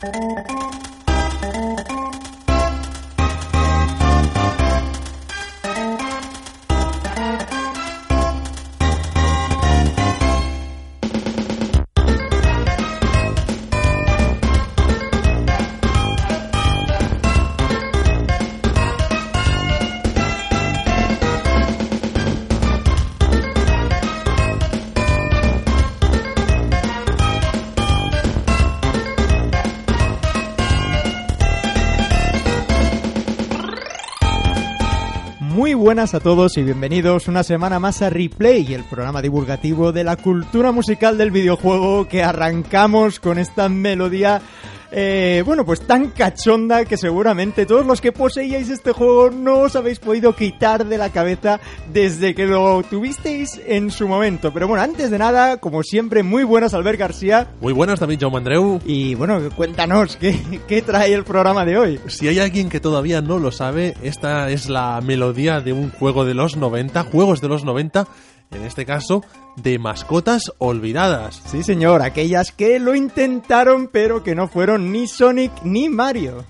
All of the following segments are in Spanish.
Thank you. Muy buenas a todos y bienvenidos una semana más a Replay, el programa divulgativo de la cultura musical del videojuego que arrancamos con esta melodía eh, bueno, pues tan cachonda que seguramente todos los que poseíais este juego no os habéis podido quitar de la cabeza desde que lo tuvisteis en su momento. Pero bueno, antes de nada, como siempre, muy buenas Albert García. Muy buenas también, Jaume Andreu. Y bueno, cuéntanos, ¿qué, ¿qué trae el programa de hoy? Si hay alguien que todavía no lo sabe, esta es la melodía de un juego de los 90, juegos de los 90, en este caso de mascotas olvidadas. Sí, señor, aquellas que lo intentaron pero que no fueron ni Sonic ni Mario.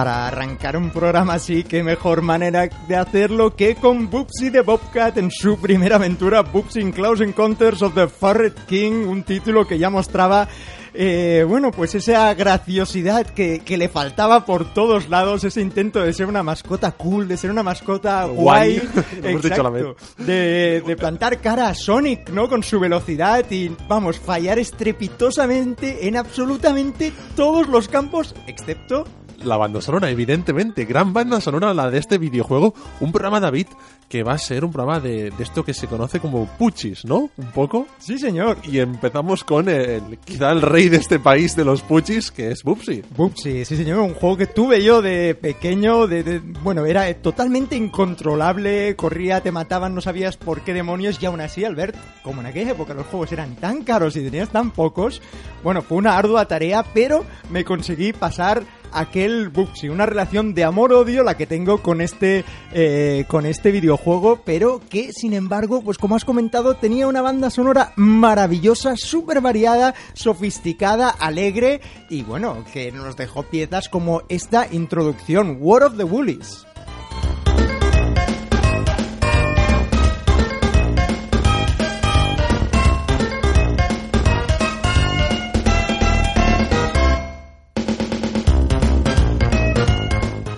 Para arrancar un programa así, qué mejor manera de hacerlo que con Bubsy de Bobcat en su primera aventura, Bubsy in Close Encounters of the Furret King, un título que ya mostraba eh, bueno, pues esa graciosidad que, que, le faltaba por todos lados, ese intento de ser una mascota cool, de ser una mascota guay, guay. exacto, de, de, plantar cara a Sonic, ¿no? Con su velocidad y, vamos, fallar estrepitosamente en absolutamente todos los campos, excepto la banda sonora, evidentemente. Gran banda sonora la de este videojuego. Un programa, David, que va a ser un programa de, de esto que se conoce como puchis, ¿no? Un poco. Sí, señor. Y empezamos con el, quizá el rey de este país de los puchis, que es Bubsy. Bubsy, sí, señor. Un juego que tuve yo de pequeño, de, de, bueno, era totalmente incontrolable, corría, te mataban, no sabías por qué demonios, y aún así, Albert, como en aquella época los juegos eran tan caros y tenías tan pocos, bueno, fue una ardua tarea, pero me conseguí pasar aquel Bubsy, una relación de amor-odio la que tengo con este, eh, con este videojuego, pero que sin embargo, pues como has comentado, tenía una banda sonora maravillosa, súper variada, sofisticada, alegre y bueno, que nos dejó piezas como esta introducción, War of the Woolies.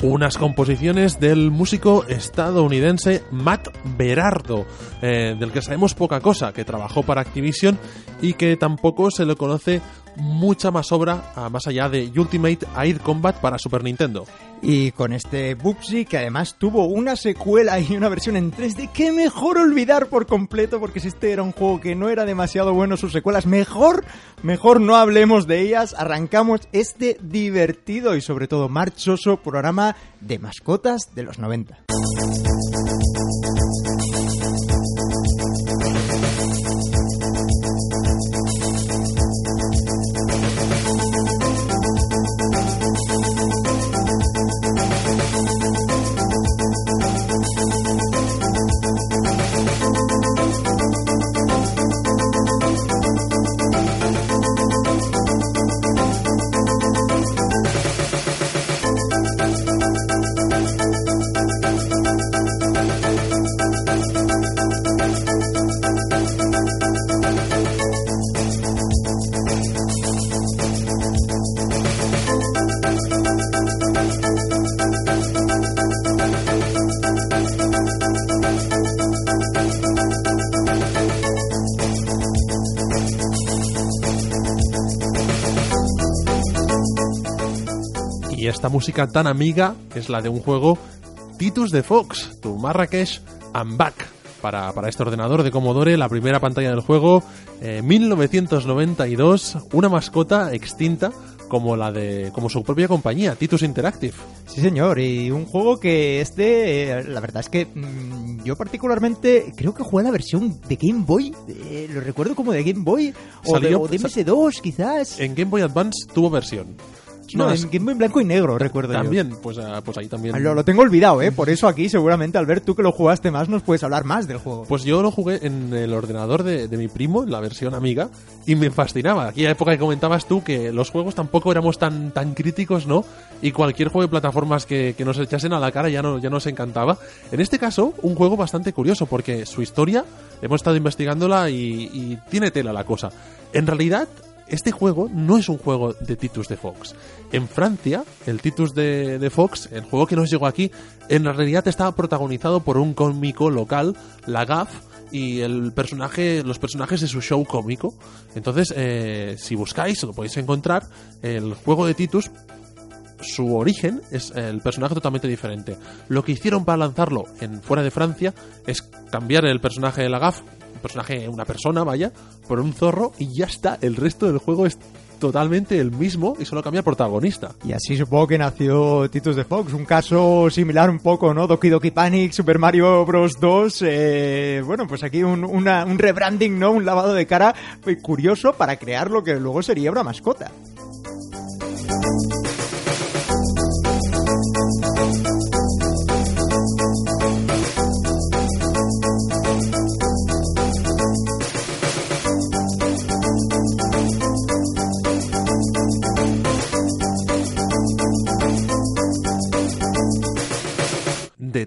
Unas composiciones del músico estadounidense Matt Berardo, eh, del que sabemos poca cosa, que trabajó para Activision y que tampoco se le conoce mucha más obra más allá de Ultimate Air Combat para Super Nintendo. Y con este Bubsy, que además tuvo una secuela y una versión en 3D, que mejor olvidar por completo, porque si este era un juego que no era demasiado bueno, sus secuelas, mejor, mejor no hablemos de ellas. Arrancamos este divertido y sobre todo marchoso programa de mascotas de los 90. Esta música tan amiga es la de un juego Titus de Fox, tu Marrakech and Back. Para, para este ordenador de Commodore, la primera pantalla del juego, eh, 1992, una mascota extinta como la de como su propia compañía, Titus Interactive. Sí, señor, y un juego que este, eh, la verdad es que mm, yo particularmente creo que jugué la versión de Game Boy, eh, lo recuerdo como de Game Boy, o de, o de MS2 quizás. En Game Boy Advance tuvo versión. No, es- en Game Boy blanco y negro, recuerdo yo. también, pues, ah, pues ahí también. Lo, lo tengo olvidado, ¿eh? Por eso aquí seguramente, Albert, tú que lo jugaste más, nos puedes hablar más del juego. Pues yo lo jugué en el ordenador de, de mi primo, en la versión amiga, y me fascinaba. Aquella época que comentabas tú que los juegos tampoco éramos tan, tan críticos, ¿no? Y cualquier juego de plataformas que, que nos echasen a la cara ya, no, ya nos encantaba. En este caso, un juego bastante curioso, porque su historia, hemos estado investigándola y, y tiene tela la cosa. En realidad, este juego no es un juego de Titus de Fox. En Francia, el Titus de, Fox, el juego que nos llegó aquí, en realidad estaba protagonizado por un cómico local, la GAF, y el personaje, los personajes de su show cómico. Entonces, eh, si buscáis, lo podéis encontrar, el juego de Titus su origen es el personaje totalmente diferente. Lo que hicieron para lanzarlo en fuera de Francia es cambiar el personaje de la GAF, personaje, una persona, vaya, por un zorro y ya está. El resto del juego es totalmente el mismo y solo cambia protagonista. Y así supongo que nació Titus de Fox, un caso similar un poco, ¿no? Doki Doki Panic, Super Mario Bros. 2, eh, bueno, pues aquí un, un rebranding, ¿no? Un lavado de cara curioso para crear lo que luego sería una mascota.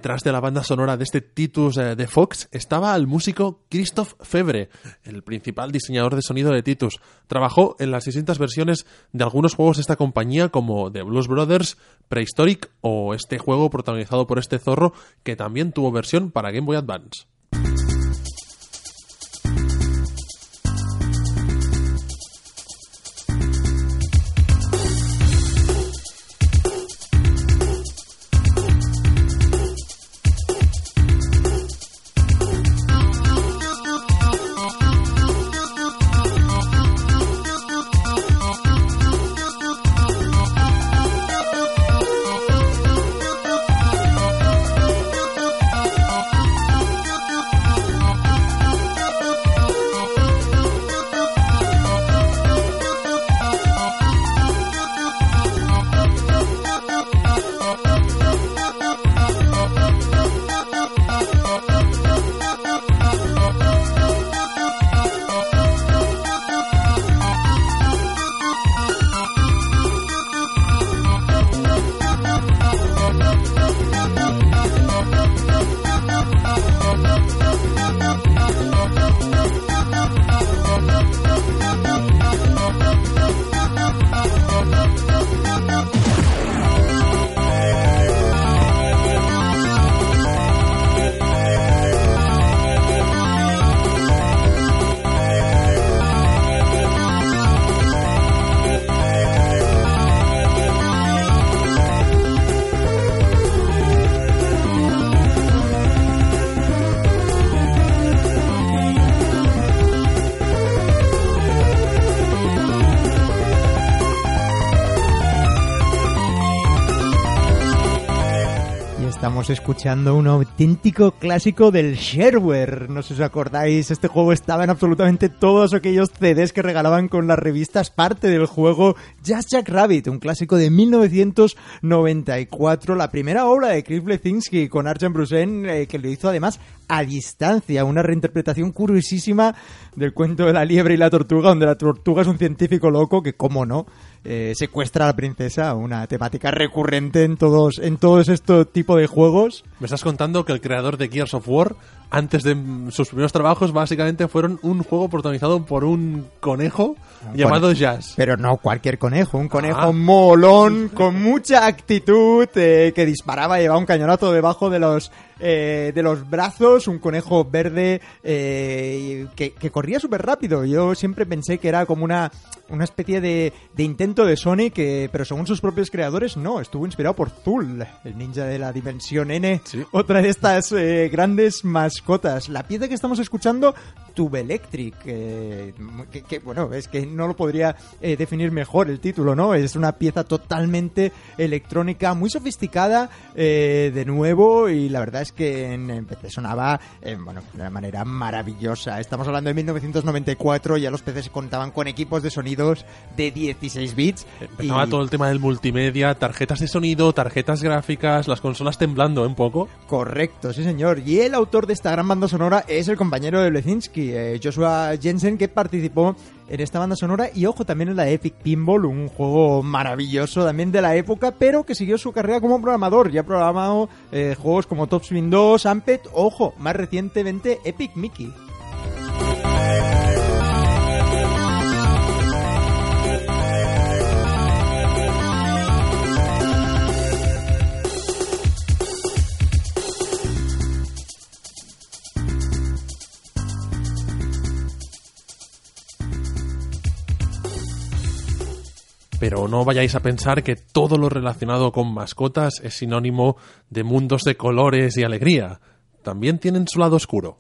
Detrás de la banda sonora de este Titus eh, de Fox estaba el músico Christoph Febre, el principal diseñador de sonido de Titus. Trabajó en las distintas versiones de algunos juegos de esta compañía como The Blues Brothers, Prehistoric o este juego protagonizado por este zorro que también tuvo versión para Game Boy Advance. Estamos escuchando un auténtico clásico del shareware. No sé si os acordáis, este juego estaba en absolutamente todos aquellos CDs que regalaban con las revistas parte del juego Just Jack Rabbit, un clásico de 1994, la primera obra de Chris Blesinski con Arjen Brusen, eh, que lo hizo además a distancia, una reinterpretación curiosísima del cuento de la liebre y la tortuga, donde la tortuga es un científico loco que, como no, eh, secuestra a la princesa, una temática recurrente en todos, en todos estos tipos de juegos. Me estás contando que el creador de Gears of War, antes de sus primeros trabajos, básicamente fueron un juego protagonizado por un conejo llamado Jazz. Pero no cualquier conejo, un conejo Ah. molón, con mucha actitud, eh, que disparaba, llevaba un cañonazo debajo de los eh, de los brazos, un conejo verde eh, que, que corría súper rápido. Yo siempre pensé que era como una, una especie de, de intento de Sonic, que, pero según sus propios creadores, no, estuvo inspirado por Zul, el ninja de la dimensión N, Sí. otra de estas eh, grandes mascotas. La pieza que estamos escuchando, Tube Electric, eh, que, que, bueno, es que no lo podría eh, definir mejor el título, ¿no? Es una pieza totalmente electrónica, muy sofisticada, eh, de nuevo, y la verdad es que en, en PC sonaba, eh, bueno, de una manera maravillosa. Estamos hablando de 1994, ya los PCs contaban con equipos de de 16 bits. Empezaba y- todo el tema del multimedia, tarjetas de sonido, tarjetas gráficas, las consolas temblando ¿eh? un poco. Correcto, sí señor. Y el autor de esta gran banda sonora es el compañero de Lezinski, eh, Joshua Jensen, que participó en esta banda sonora y ojo también en la Epic Pinball, un juego maravilloso también de la época, pero que siguió su carrera como programador. Ya ha programado eh, juegos como Top Spin 2, Amped, ojo, más recientemente Epic Mickey. Pero no vayáis a pensar que todo lo relacionado con mascotas es sinónimo de mundos de colores y alegría. También tienen su lado oscuro.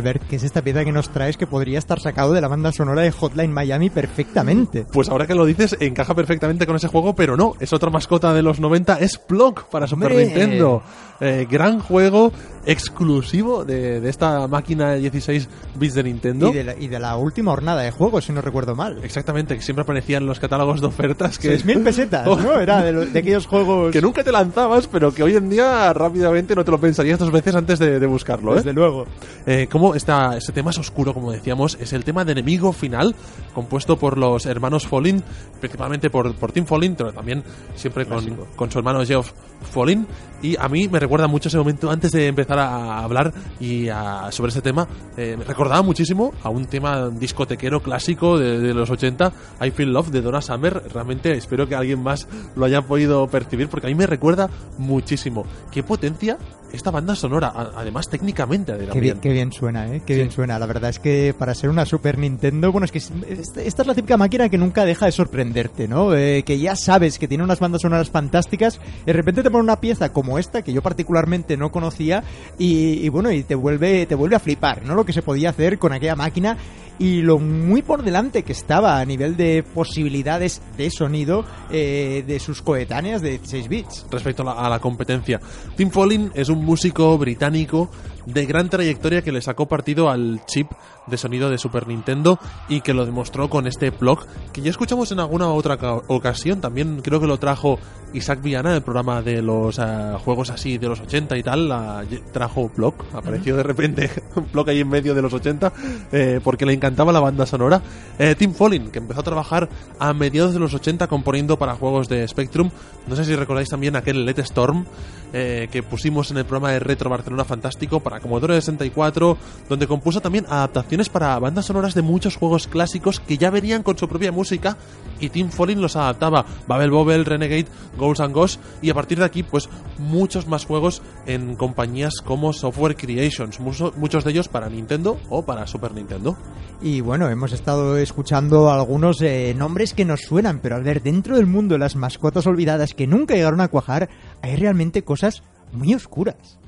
Albert, ¿qué es esta pieza que nos traes que podría estar sacado de la banda sonora de Hotline Miami perfectamente? Pues ahora que lo dices, encaja perfectamente con ese juego, pero no, es otra mascota de los 90, es Plonk para Super ¡Hombre! Nintendo. Eh, gran juego exclusivo de, de esta máquina de 16 bits de Nintendo. Y, de la, y de la última jornada de juego, si no recuerdo mal. Exactamente, que siempre aparecían los catálogos de ofertas que, 6.000 pesetas, Oh, ¿no? Era de, de aquellos juegos... que nunca te lanzabas, pero que hoy en día rápidamente no te lo pensarías dos veces antes de, de buscarlo. ¿eh? Desde luego. Eh, como esta, este tema es oscuro, como decíamos, es el tema de enemigo final, compuesto por los hermanos Follin, principalmente por, por Tim Follin, pero también siempre con, con su hermano Geoff Follin. Y a mí me recuerda mucho ese momento antes de empezar a hablar y a- sobre ese tema. eh, me recordaba muchísimo a un tema discotequero clásico de, de los 80, I Feel Love de Donna Summer. Realmente espero que alguien más lo haya podido percibir porque a mí me recuerda muchísimo. Qué potencia esta banda sonora, además técnicamente Adrián, Qué bien, qué bien suena, ¿eh? Qué Sí. bien suena. La verdad es que para ser una Super Nintendo, bueno, es que es- esta esta es la típica máquina que nunca deja de sorprenderte, ¿no? Eh, que ya sabes que tiene unas bandas sonoras fantásticas de repente te pone una pieza como esta, que yo particularmente no conocía, y, y bueno, y te vuelve, te vuelve a flipar, ¿no? Lo que se podía hacer con aquella máquina y lo muy por delante que estaba a nivel de posibilidades de sonido eh, de sus coetáneas de 16 bits. respecto a la, a la competencia. Tim Follin es un músico británico de gran trayectoria que le sacó partido al chip de sonido de Super Nintendo y que lo demostró con este blog que ya escuchamos en alguna otra ca- ocasión. También creo que lo trajo Isaac Viana, el programa de los eh, juegos así de los 80 y tal. la- trajo blog, apareció de repente blog ahí en medio de los 80 eh, porque le encantaba la banda sonora. Eh, Tim Follin, que empezó a trabajar a mediados de los 80 componiendo para juegos de Spectrum. No sé si recordáis también aquel Let Storm eh, que pusimos en el programa de Retro Barcelona Fantástico Commodore 64, donde compuso también adaptaciones para bandas sonoras de muchos juegos clásicos que ya venían con su propia música y Tim Follin los adaptaba. Babel Bobble, Renegade, Ghosts and Ghosts y a partir de aquí pues muchos más juegos en compañías como Software Creations, mucho- muchos de ellos para Nintendo o para Super Nintendo. Y bueno, hemos estado escuchando algunos eh, nombres que nos suenan, pero al ver dentro del mundo las mascotas olvidadas que nunca llegaron a cuajar, hay realmente cosas muy oscuras.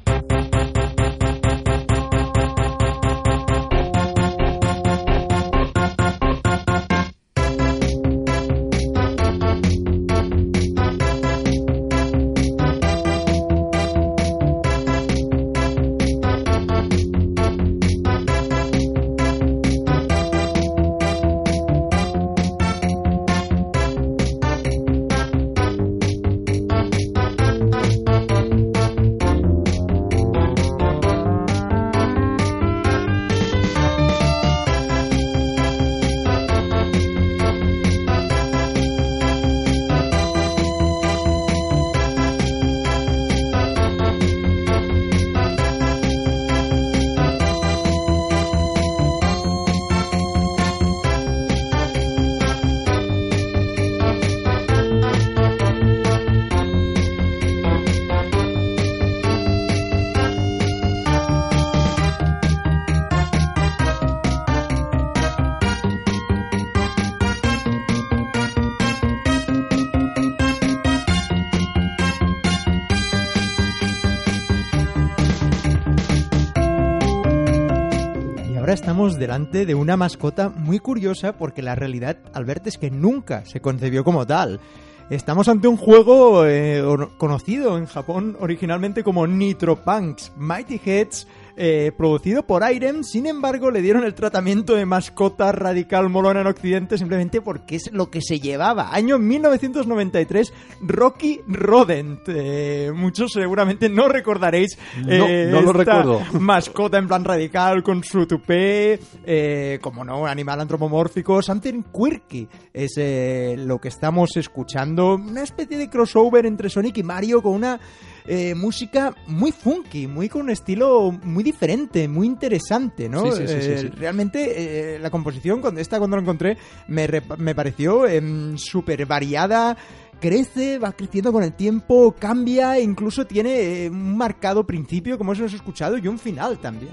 Delante de una mascota muy curiosa porque la realidad, Albert, es que nunca se concebió como tal. Estamos ante un juego eh, conocido en Japón originalmente como Nitro Punks Mighty Heads, eh, producido por Irem, sin embargo le dieron el tratamiento de mascota radical molona en Occidente simplemente porque es lo que se llevaba. Año 1993, Rocky Rodent. Eh, muchos seguramente no recordaréis No, eh, no lo esta recuerdo. mascota en plan radical con su tupé, eh, como no, un animal antropomórfico, something quirky. Es lo que estamos escuchando, una especie de crossover entre Sonic y Mario con una eh, música muy funky, muy con un estilo muy diferente, muy interesante, ¿no? Sí, sí, sí, sí, Eh. Realmente eh, la composición, cuando esta cuando lo encontré, me, me pareció em, súper variada. Crece, va creciendo con el tiempo, cambia, e incluso tiene eh, un marcado principio, como hemos escuchado, y un final también.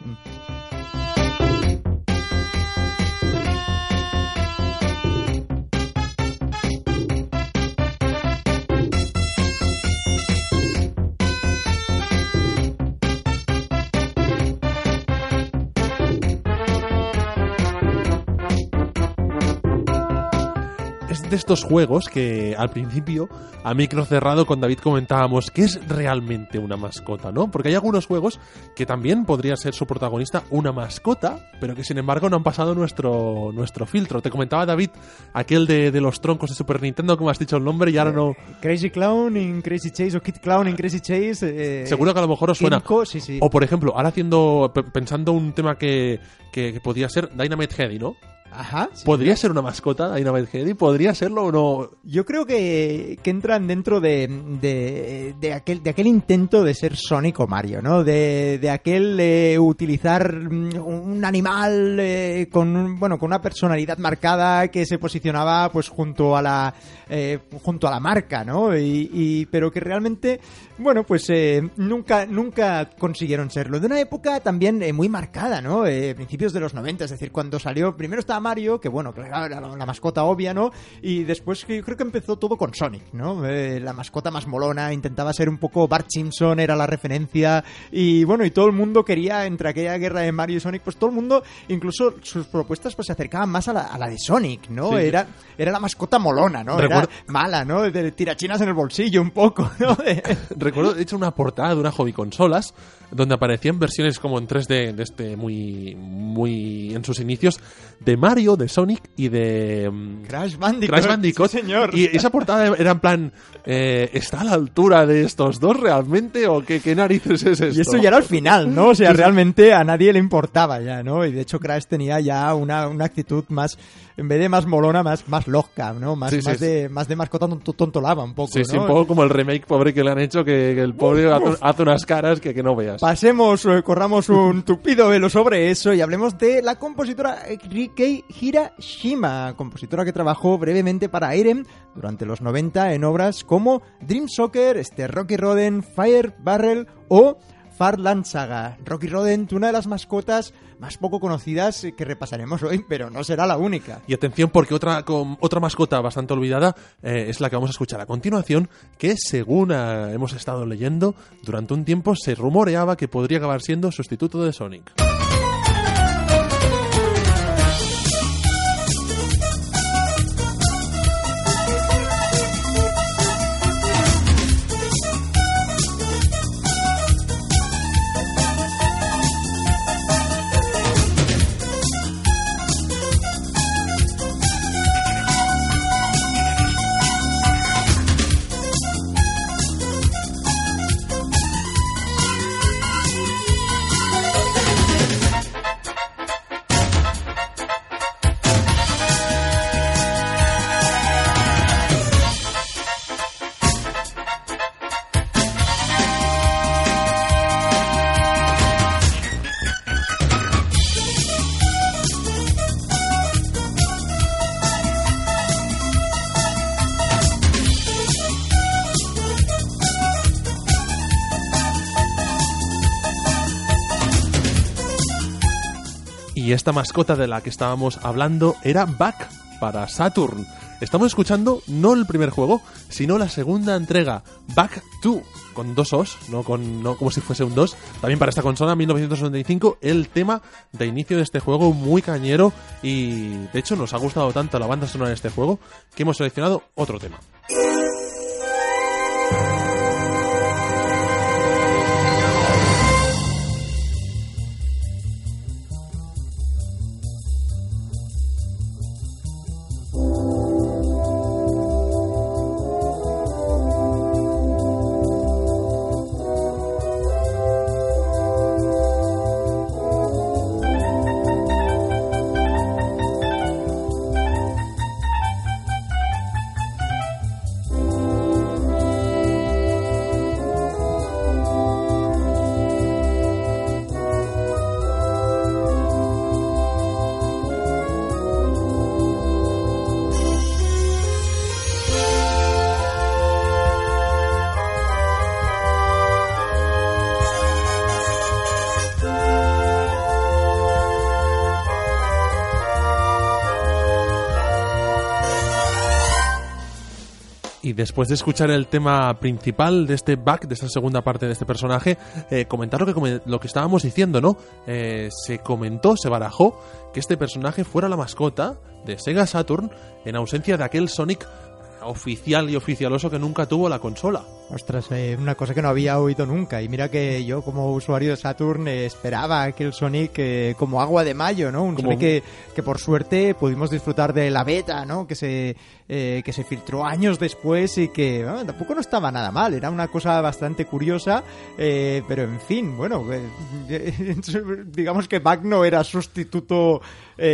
De estos juegos que al principio, a micro cerrado con David comentábamos que es realmente una mascota, ¿no? Porque hay algunos juegos que también podría ser su protagonista una mascota, pero que sin embargo no han pasado nuestro, nuestro filtro. Te comentaba David aquel de, de los troncos de Super Nintendo, como has dicho el nombre, y ahora no... Crazy Clown in Crazy Chase o Kid Clown in Crazy Chase. eh, Seguro que a lo mejor os suena. Kinko, sí, sí. O por ejemplo, ahora haciendo, pe- pensando un tema que, que, que podía ser Dynamite Heady, ¿no? Ajá. ¿Podría ser una mascota Dynamite Kennedy? ¿Podría serlo o no? Yo creo que, que entran dentro de, de, de aquel, de aquel intento de ser Sonic o Mario, ¿no? De, de aquel eh, utilizar mm, un animal eh, con, bueno, con una personalidad marcada que se posicionaba pues junto a la, eh, junto a la marca, ¿no? Y, y- pero que realmente, bueno, pues eh, nunca, nunca consiguieron serlo. De una época también eh, muy marcada, ¿no? Eh, principios de los 90, es decir, cuando salió, primero estaba Mario, que bueno, que era la, la mascota obvia, ¿no? Y después que yo creo que empezó todo con Sonic, ¿no? Eh, la mascota más molona, intentaba ser un poco Bart Simpson, era la referencia, y bueno, y todo el mundo quería, entre aquella guerra de Mario y Sonic, pues todo el mundo, incluso sus propuestas pues se acercaban más a la, a la de Sonic, ¿no? Sí. Era, era la mascota molona, ¿no? Era mala, ¿no? De tirachinas en el bolsillo un poco, ¿no? Recuerdo, de hecho, una portada de una hobby consolas donde aparecían versiones como en 3D de este muy, muy en sus inicios de Mario, de Sonic y de mm, Crash Bandicoot. Crash Bandicoot. Sí, señor. Y esa portada era en plan, eh, ¿está a la altura de estos dos realmente o qué, qué narices es esto? Y eso ya era al final, ¿no? O sea, realmente a nadie le importaba ya, ¿no? Y de hecho Crash tenía ya una, una actitud más, en vez de más molona, más, más loca, ¿no? Más, Sí, sí, más, de, más de mascota tonto- tontolaba un poco, Sí, sí, ¿no? un poco como el remake pobre que le han hecho, que, que el pobre hace, hace unas caras que, que no veas. Pasemos, eh, corramos un tupido velo sobre eso y hablemos de la compositora Rikei Hirashima, compositora que trabajó brevemente para Irem durante los 90 en obras como Dream Soccer, este Rocky Rodent, Fire Barrel o Farland Saga. Rocky Rodent, una de las mascotas más poco conocidas que repasaremos hoy, pero no será la única. Y atención porque otra, com- otra mascota bastante olvidada eh, es la que vamos a escuchar a continuación, que según eh, hemos estado leyendo, durante un tiempo se rumoreaba que podría acabar siendo sustituto de Sonic. Mascota de la que estábamos hablando era Back para Saturn. Estamos escuchando no el primer juego, sino la segunda entrega, Back 2, con dos Os, no, con, no como si fuese un 2. También para esta consola, 1995, el tema de inicio de este juego muy cañero y de hecho nos ha gustado tanto la banda sonora de este juego que hemos seleccionado otro tema. Después de escuchar el tema principal de este back, de esta segunda parte de este personaje, eh, comentar lo que, lo que estábamos diciendo, ¿no? Eh, se comentó, se barajó que este personaje fuera la mascota de Sega Saturn en ausencia de aquel Sonic oficial y oficialoso que nunca tuvo la consola. Ostras, eh, una cosa que no había oído nunca. Y mira que yo, como usuario de Saturn, eh, esperaba aquel Sonic eh, como agua de mayo, ¿no? Un Como- Sonic que, que por suerte pudimos disfrutar de la beta, ¿no? Que se, eh, que se filtró años después y que bueno, tampoco no estaba nada mal. Era una cosa bastante curiosa, eh, pero en fin, bueno, eh, digamos que Bug no era sustituto,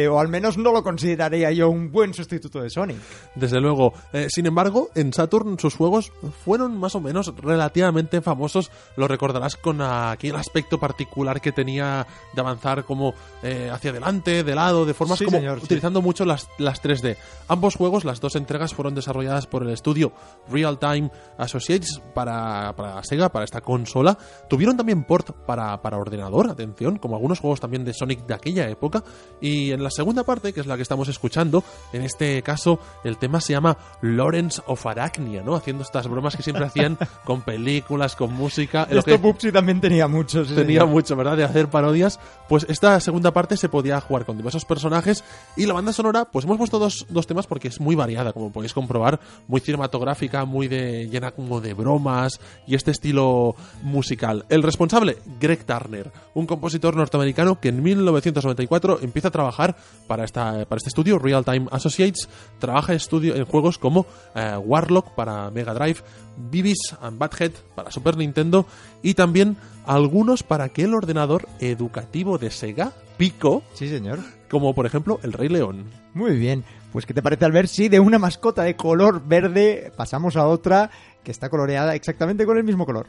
o al menos no lo consideraría yo un buen sustituto de Sonic. Desde luego. Sin embargo, en Saturn sus juegos fueron más o menos relativamente famosos. Lo recordarás con aquel aspecto particular que tenía de avanzar como hacia adelante, de lado, de formas Sí, como señor, sí. utilizando mucho las, las 3D. Ambos juegos, las dos entregas, fueron desarrolladas por el estudio Real Time Associates para, para Sega, para esta consola. Tuvieron también port para, para ordenador, atención, como algunos juegos también de Sonic de aquella época. Y en la segunda parte, que es la que estamos escuchando, en este caso el tema se llama Lawrence of Arachnia, ¿no? Haciendo estas bromas que siempre hacían con películas, con música. Esto que- Pupsi también tenía muchos. sí, tenía señor. mucho, ¿verdad? De hacer parodias. Pues esta segunda parte se podía jugar con diversos personajes y la banda sonora, pues hemos puesto dos, dos temas porque es muy variada, como podéis comprobar, muy cinematográfica, muy de llena como de bromas y este estilo musical. El responsable, Greg Turner, un compositor norteamericano que en 1994 empieza a trabajar para, esta, para este estudio, Real Time Associates, trabaja estudio, en juegos como eh, Warlock para Mega Drive, Beavis and Butthead para Super Nintendo y también algunos para aquel ordenador educativo de Sega, Pico, Sí, señor. Como por ejemplo el Rey León. Muy bien. Pues, ¿qué te parece, Albert? Si de una mascota de color verde pasamos a otra que está coloreada exactamente con el mismo color.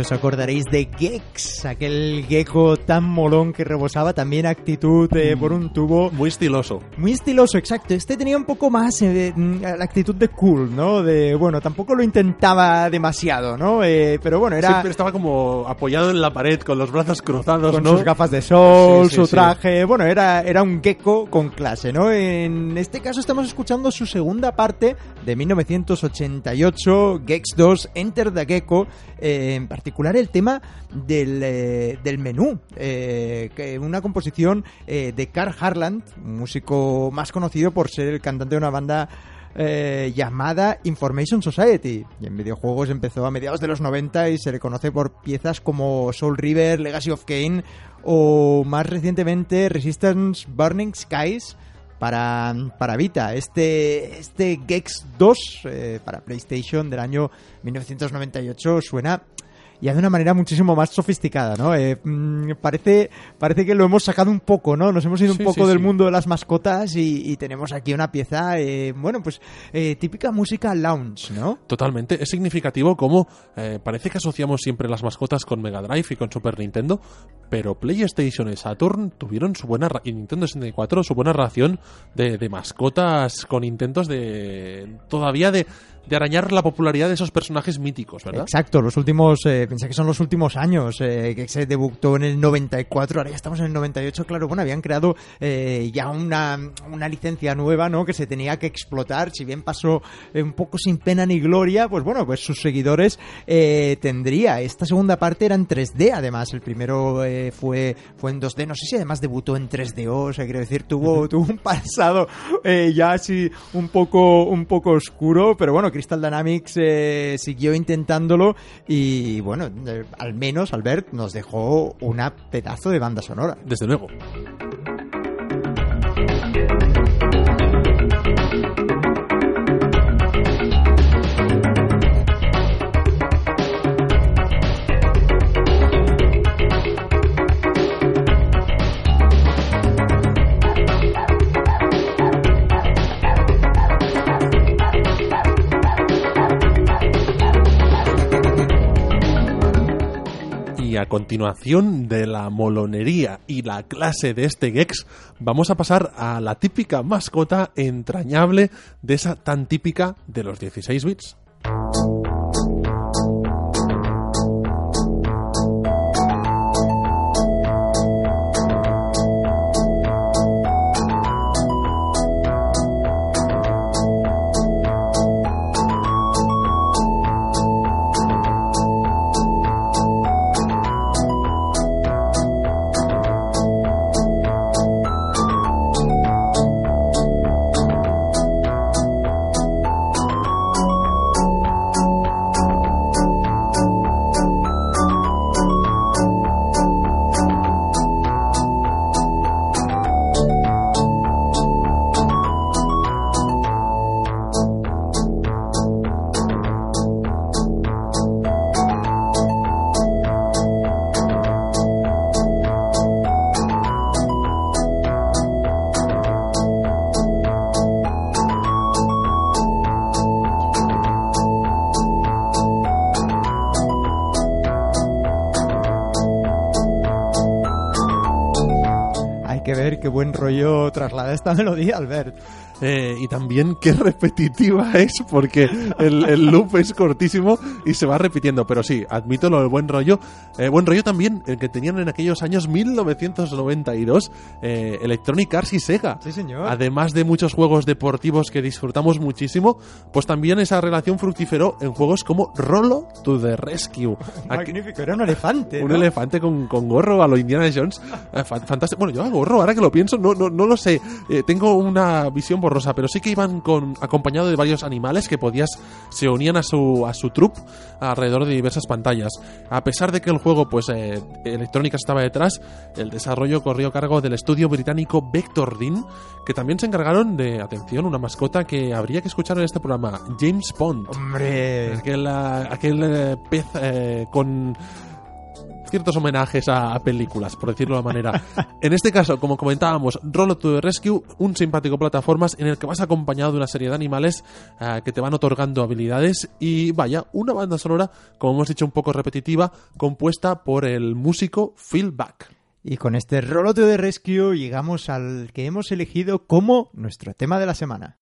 Os acordaréis de Gex, aquel gecko tan molón que rebosaba, también actitud eh, por un tubo. Muy estiloso. Muy estiloso, exacto. Este tenía un poco más eh, mm, la actitud de cool, ¿no? De, bueno, tampoco lo intentaba demasiado, ¿no? Eh, pero bueno, era Siempre estaba como apoyado en la pared con los brazos cruzados, con ¿no? sus gafas de sol, Sí, sí, su sí. traje. Bueno, era, era un gecko con clase, ¿no? En este caso estamos escuchando su segunda parte de 1988, Gex 2, Enter the Gecko. en particular el tema del, eh, del menú. eh, una composición eh, de Carl Harland, músico más conocido por ser el cantante de una banda llamada Information Society. Y en videojuegos empezó a mediados de los 90 y se le conoce por piezas como Soul River, Legacy of Kain o más recientemente Resistance Burning Skies para, para Vita. Este, este Gex 2 eh, para PlayStation del año 1998 suena ya de una manera muchísimo más sofisticada, ¿no? Eh, mm, parece, parece que lo hemos sacado un poco, ¿no? Nos hemos ido Sí, un poco sí, del sí. mundo de las mascotas y, y tenemos aquí una pieza, eh, bueno, pues eh, típica música lounge, ¿no? Totalmente. Es significativo como eh, parece que asociamos siempre las mascotas con Mega Drive y con Super Nintendo, pero PlayStation y Saturn tuvieron su buena y Nintendo 64 su buena ración de, de mascotas con intentos de todavía de, de arañar la popularidad de esos personajes míticos, ¿verdad? Exacto, los últimos, eh, pensé que son los últimos años, eh, que se debutó en el 94, ahora ya estamos en el 98, claro, bueno, habían creado eh, ya una, una licencia nueva, ¿no? Que se tenía que explotar, si bien pasó eh, un poco sin pena ni gloria, pues bueno, pues sus seguidores eh, tendría. Esta segunda parte era en 3D, además, el primero fue, fue en 2D, no sé si además debutó en 3DO, o sea, quiero decir, tuvo, tuvo un pasado eh, ya así un poco, un poco oscuro, pero bueno, Crystal Dynamics eh, siguió intentándolo y bueno, eh, al menos Albert nos dejó una pedazo de banda sonora. Desde luego. A continuación de la molonería y la clase de este Gex, vamos a pasar a la típica mascota entrañable de esa tan típica de los 16 bits. Rollo traslada esta melodía, Albert. Eh, y también qué repetitiva es, porque el, el loop es cortísimo y se va repitiendo. Pero sí, admito lo del buen rollo. Eh, buen rollo también el que tenían en aquellos años 1992 eh, Electronic Arts y Sega. Sí, señor. Además de muchos juegos deportivos que disfrutamos muchísimo, pues también esa relación fructiferó en juegos como Rolo to the Rescue. Magnífico, era un elefante. un ¿no? elefante con, con gorro a lo Indiana Jones. Eh, fa- fantástico. Bueno, yo a gorro, ahora que lo pienso, no, no, no lo sé. Eh, tengo una visión borrosa, pero sí que iban con, acompañado de varios animales que podías, se unían a su, a su troupe alrededor de diversas pantallas. A pesar de que el juego, pues, eh, Electrónica estaba detrás, el desarrollo corrió a cargo del estudio británico Vectordin, que también se encargaron de, atención, una mascota que habría que escuchar en este programa, James Bond. Hombre, Aquel, ah, aquel eh, pez eh, con ciertos homenajes a, películas, por decirlo de manera. en este caso, como comentábamos, Roll to the Rescue, un simpático plataformas en el que vas acompañado de una serie de animales ah, que te van otorgando habilidades y vaya, una banda sonora, como hemos dicho, un poco repetitiva, compuesta por el músico Phil Back. y con este rolote de rescue llegamos al que hemos elegido como nuestro tema de la semana.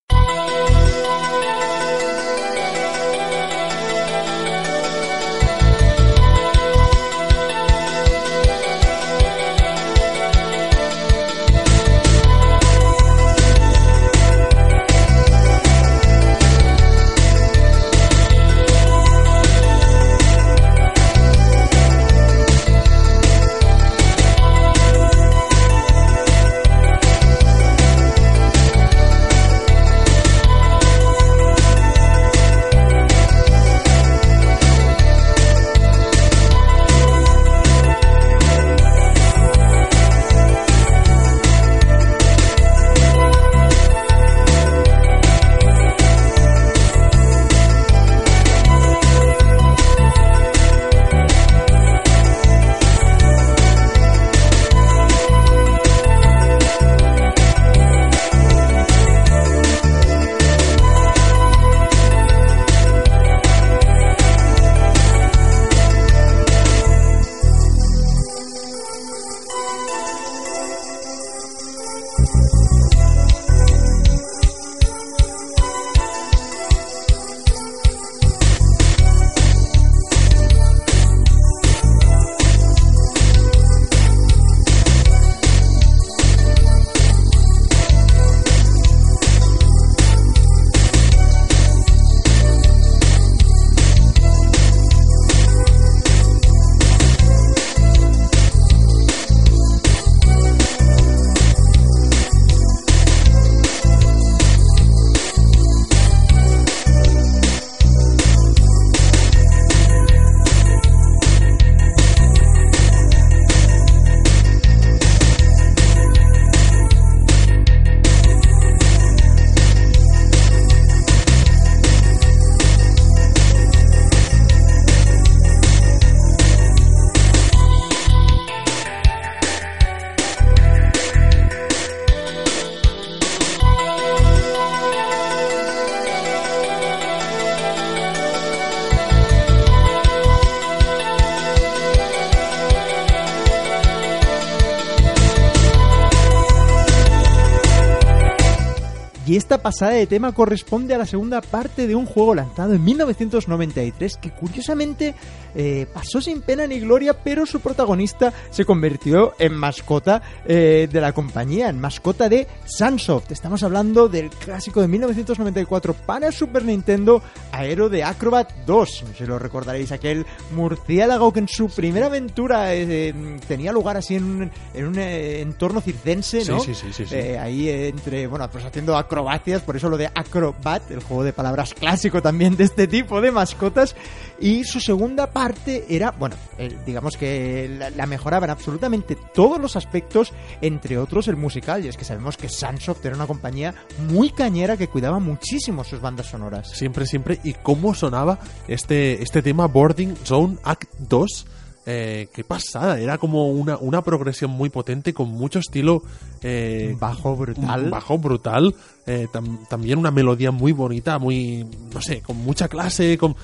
Pasada de tema corresponde a la segunda parte de un juego lanzado en 1993 que curiosamente eh, pasó sin pena ni gloria, pero su protagonista se convirtió en mascota eh, de la compañía, en mascota de Sunsoft. Estamos hablando del clásico de 1994 para Super Nintendo, Aero de Acrobat 2. No sé si lo recordaréis, aquel murciélago que en su primera aventura eh, tenía lugar así en un, en un eh, entorno circense, ¿no? Sí, sí, sí, sí, sí. Eh, ahí entre, bueno, pues haciendo acrobacias, por eso lo de Acrobat, el juego de palabras clásico también de este tipo de mascotas. Y su segunda parte era, bueno, eh, digamos que la, la mejoraba en absolutamente todos los aspectos, entre otros el musical. Y es que sabemos que Sunsoft era una compañía muy cañera que cuidaba muchísimo sus bandas sonoras. Siempre, siempre. ¿Y cómo sonaba este, este tema Boarding Zone Act 2? Eh, qué pasada, era como una, una progresión muy potente con mucho estilo eh, Bajo brutal. bajo brutal, eh, tam- también una melodía muy bonita, muy, no sé, con mucha clase, con...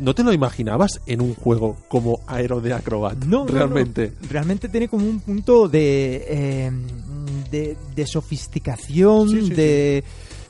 ¿No te lo imaginabas en un juego como Aero de Acrobat? No, realmente. no. Realmente tiene como un punto de, eh, de, de sofisticación, Sí, sí, de...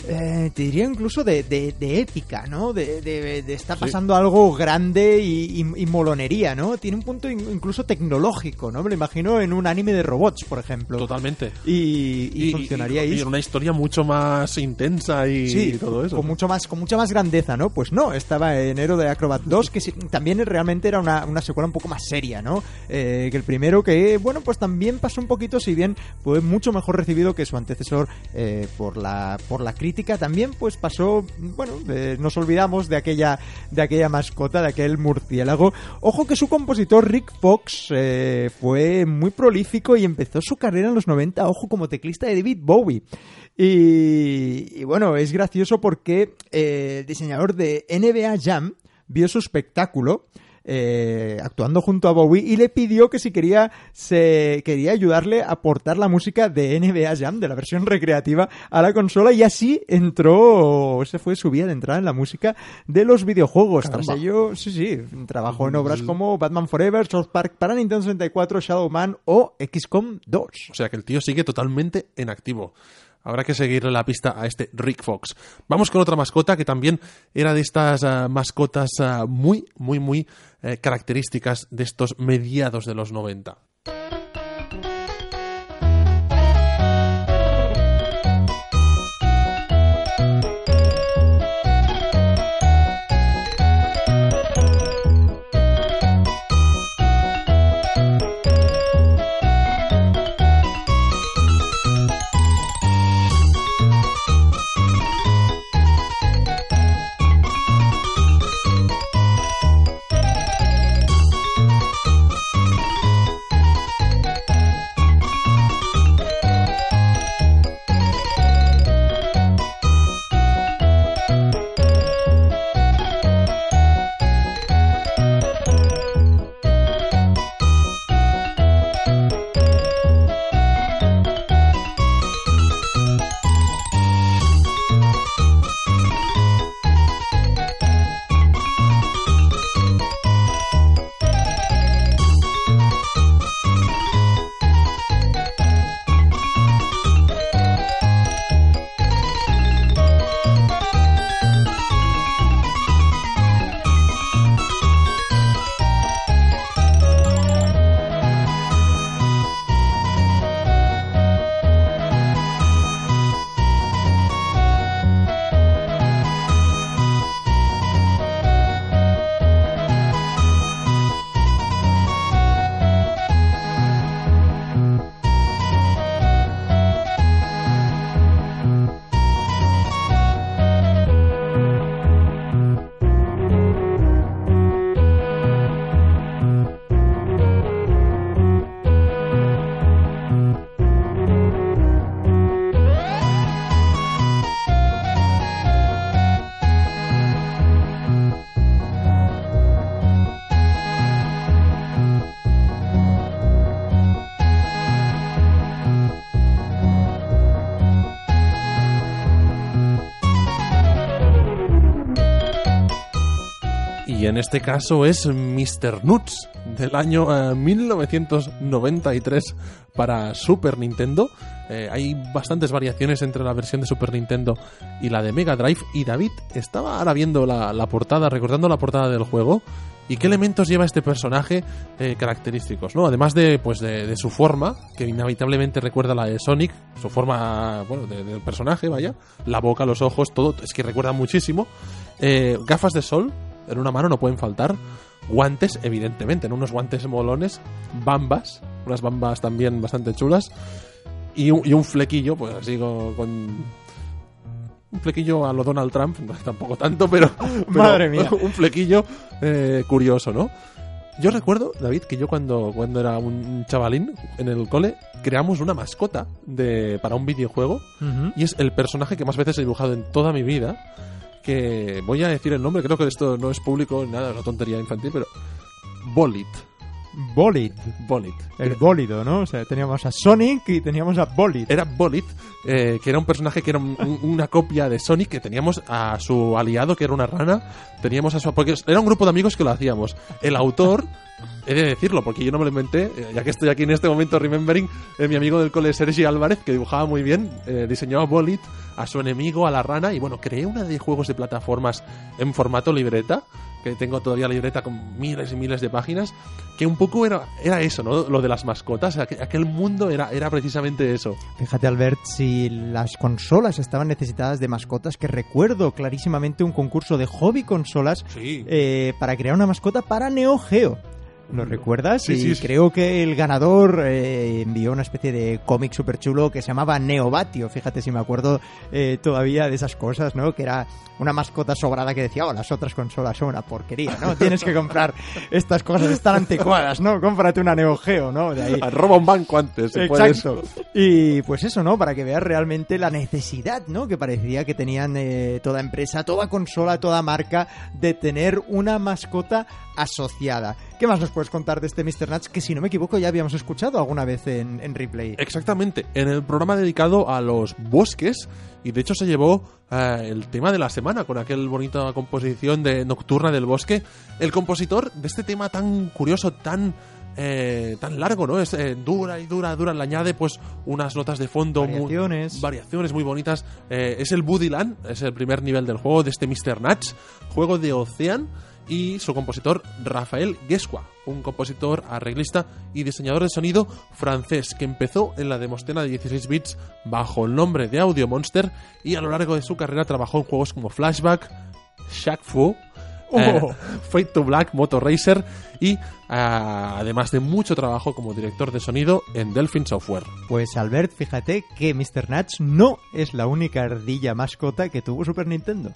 eh, te diría incluso de, de, de épica, ¿no? De, de, de estar Sí. pasando algo grande y, y- y molonería, ¿no? Tiene un punto in- incluso tecnológico, ¿no? Me lo imagino en un anime de robots, por ejemplo. Totalmente. Y, y funcionaría y ahí. en una historia mucho más intensa y, Sí, todo eso. con mucho más con mucha más grandeza, ¿no? Pues no, estaba en enero de Acrobat 2, que sí- también realmente era una, una secuela un poco más seria, ¿no? Eh, que el primero que, bueno, pues también pasó un poquito, si bien fue mucho mejor recibido que su antecesor eh, por la por la crítica, también pues pasó, bueno, nos olvidamos de aquella de aquella mascota, de aquel murciélago. Ojo que su compositor Rick Fox eh, fue muy prolífico y empezó su carrera en los 90, ojo, como teclista de David Bowie. Y, y bueno, es gracioso porque eh, el diseñador de NBA Jam vio su espectáculo eh, actuando junto a Bowie y le pidió que si quería se quería ayudarle a portar la música de NBA Jam de la versión recreativa a la consola y así entró esa fue su vía de entrada en la música de los videojuegos. Tras ello sí sí trabajó en obras como Batman Forever South Park para Nintendo 64 Shadow Man o XCOM 2 O sea que el tío sigue totalmente en activo. Habrá que seguirle la pista a este Rick Fox. Vamos con otra mascota que también era de estas ah, mascotas ah, muy, muy, muy eh, características de estos mediados de los 90. Y en este caso es Mr. Nuts del año eh, 1993 para Super Nintendo. Eh, hay bastantes variaciones entre la versión de Super Nintendo y la de Mega Drive. Y David estaba ahora viendo la, portada, recordando la portada del juego. ¿Y qué elementos lleva este personaje eh, característicos? ¿no? Además de, pues de, su forma, que inevitablemente recuerda la de Sonic, su forma bueno, de- del personaje, vaya, la boca, los ojos, todo, es que recuerda muchísimo. Eh, gafas de sol, en una mano no pueden faltar. Guantes, evidentemente, en unos guantes molones. Bambas, unas bambas también bastante chulas. Y un, y un flequillo, pues así con, con- Un flequillo a lo Donald Trump, no, tampoco tanto, pero. pero Madre mía. Un flequillo eh, curioso, ¿no? Yo recuerdo, David, que yo cuando, cuando era un chavalín en el cole, creamos una mascota de, para un videojuego Ujú. y es el personaje que más veces he dibujado en toda mi vida. Que voy a decir el nombre, creo que esto no es público, nada, es una tontería infantil, pero. Bolit. Bolid. Bolit. El bólido, ¿no? O sea, teníamos a Sonic y teníamos a Bolid. Era Bolit, eh, que era un personaje que era un- un- una copia de Sonic, que teníamos a su aliado, que era una rana, teníamos a su... Porque era un grupo de amigos que lo hacíamos. El autor, he de decirlo, porque yo no me lo inventé, eh, ya que estoy aquí en este momento remembering, eh, mi amigo del cole Sergi Álvarez, que dibujaba muy bien, eh, diseñaba Bolit a su enemigo, a la rana, y bueno, creé una de juegos de plataformas en formato libreta, que tengo todavía la libreta con miles y miles de páginas, que un poco era, era eso, ¿no? Lo de las mascotas, aquel, aquel mundo era, era precisamente eso. Fíjate, Albert, si las consolas estaban necesitadas de mascotas, que recuerdo clarísimamente un concurso de hobby consolas Sí. eh, para crear una mascota para Neo Geo. ¿Lo recuerdas? Sí, y sí, sí. creo que el ganador eh, envió una especie de cómic súper chulo que se llamaba Neobatio. Fíjate si me acuerdo eh, todavía de esas cosas, ¿no? Que era una mascota sobrada que decía, oh, las otras consolas son una porquería, ¿no? Tienes que comprar estas cosas, están anticuadas, ¿no? Cómprate una Neo Geo, ¿no? De ahí. Roba un banco antes. si puedes. Exacto. Y pues eso, ¿no? Para que veas realmente la necesidad, ¿no? Que parecía que tenían eh, toda empresa, toda consola, toda marca de tener una mascota asociada. ¿Qué más nos puedes contar de este Mr. Nuts que si no me equivoco ya habíamos escuchado alguna vez en, en replay? Exactamente, en el programa dedicado a los bosques y de hecho se llevó eh, el tema de la semana con aquel bonita composición de Nocturna del Bosque. El compositor de este tema tan curioso, tan eh, tan largo, ¿no? Es eh, dura y dura, dura, le añade pues unas notas de fondo muy- Variaciones. variaciones muy bonitas. Eh, es el Buddy Land, es el primer nivel del juego de este Mr. Nuts, juego de Ocean y su compositor Rafael Guesqua, un compositor, arreglista y diseñador de sonido francés que empezó en la Demostena de 16 bits bajo el nombre de Audio Monster y a lo largo de su carrera trabajó en juegos como Flashback, Shaq Fu, eh, Oh. Fate to Black, Motor Racer y ah, además de mucho trabajo como director de sonido en Delphin Software. Pues Albert, fíjate que Mr. Nuts no es la única ardilla mascota que tuvo Super Nintendo.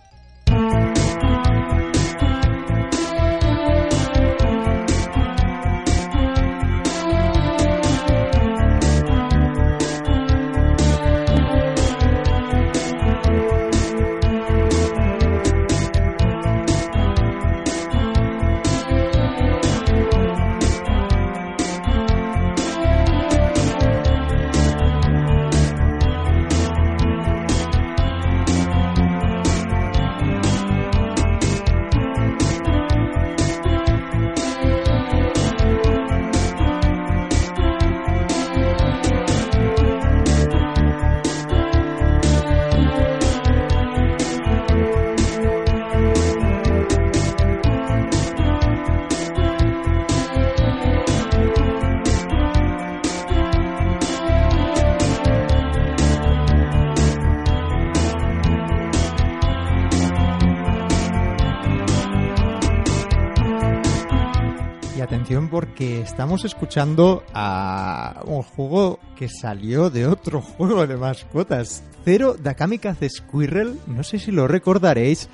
Porque estamos escuchando a un juego que salió de otro juego de mascotas. Cero Dakamikaze Squirrel, no sé si lo recordaréis.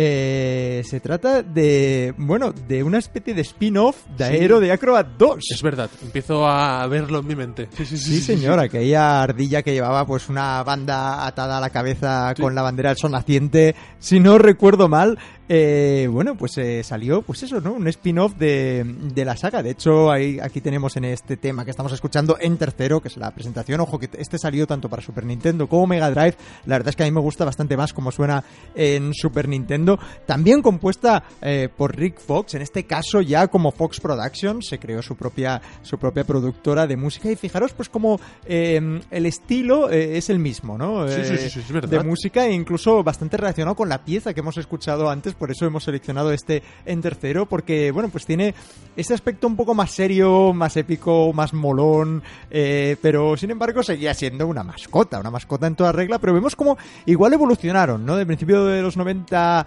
Eh, se trata de, bueno, de una especie de spin-off de Sí. Aero de Acrobat 2. Es verdad, empiezo a verlo en mi mente. Sí, sí, sí. Sí, señor, aquella ardilla que llevaba pues una banda atada a la cabeza Sí. con la bandera del sol naciente, si no recuerdo mal, eh, bueno, pues eh, salió, pues eso, ¿no? Un spin-off de, de la saga. De hecho, ahí, aquí tenemos en este tema que estamos escuchando en tercero, que es la presentación. Ojo, que este salió tanto para Super Nintendo como Mega Drive. La verdad es que a mí me gusta bastante más como suena en Super Nintendo. También compuesta eh, por Rick Fox, en este caso ya como Fox Productions, se creó su propia, su propia productora de música y fijaros pues como eh, el estilo eh, es el mismo, ¿no? Sí, sí, Eh, sí, sí, es verdad. de música e incluso bastante relacionado con la pieza que hemos escuchado antes, por eso hemos seleccionado este en tercero, porque bueno, pues tiene ese aspecto un poco más serio, más épico, más molón, pero sin embargo seguía siendo una mascota, una mascota en toda regla, pero vemos como igual evolucionaron, ¿no? De principio de los 90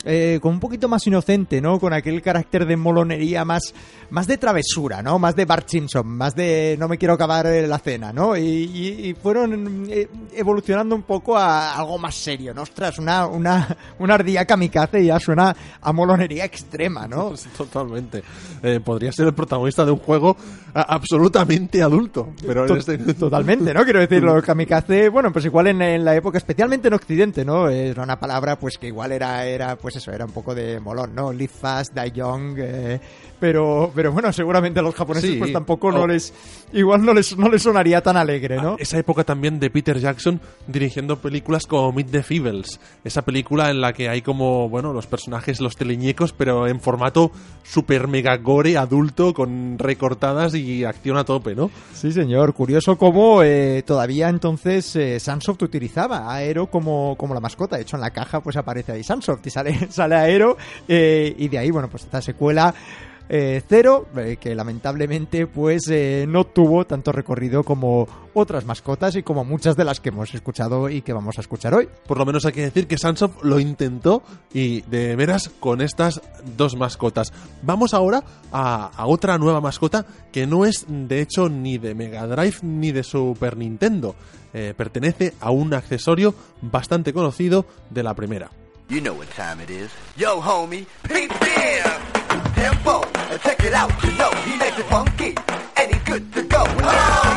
eh, con un poquito más inocente, ¿no? Con aquel carácter de molonería más, más de travesura, ¿no? Más de Bart Simpson, más de no me quiero acabar la cena, ¿no? Y, y- y fueron eh, evolucionando un poco a algo más serio, ¿no? Ostras, una, una, una ardilla kamikaze ya suena a molonería extrema, ¿no? Totalmente. Eh, podría ser el protagonista de un juego absolutamente adulto. Pero en este... Totalmente, ¿no? Quiero decir, los kamikaze, bueno, pues igual en, en la época, especialmente en Occidente, ¿no? Era una palabra, pues que igual era, era pues eso, era un poco de molón, ¿no? Live fast, die young, eh, pero, pero bueno, seguramente a los japoneses Sí. pues tampoco no les, igual no les, no les sonaría tan alegre, ¿no? Esa época también de Peter Jackson dirigiendo películas como Meet the Feebles. Esa película en la que hay como, bueno, los personajes, los teleñecos, pero en formato super mega gore adulto con recortadas y acción a tope, ¿no? Sí, señor. Curioso cómo eh, todavía entonces eh, Sunsoft utilizaba a Aero como, como la mascota. De hecho, en la caja pues aparece ahí Sunsoft y sale, sale Aero. eh, y de ahí, bueno, pues esta secuela eh, cero, eh, que lamentablemente pues eh, no tuvo tanto recorrido como otras mascotas y como muchas de las que hemos escuchado y que vamos a escuchar hoy. Por lo menos hay que decir que Sunsoft lo intentó y de veras con estas dos mascotas. Vamos ahora a, otra nueva mascota que no es de hecho ni de Mega Drive ni de Super Nintendo. Pertenece a un accesorio bastante conocido de la primera. You know what time it is. Yo, homie, peep there. Tempo, check it out. You know he makes it funky and he's good to go. Oh,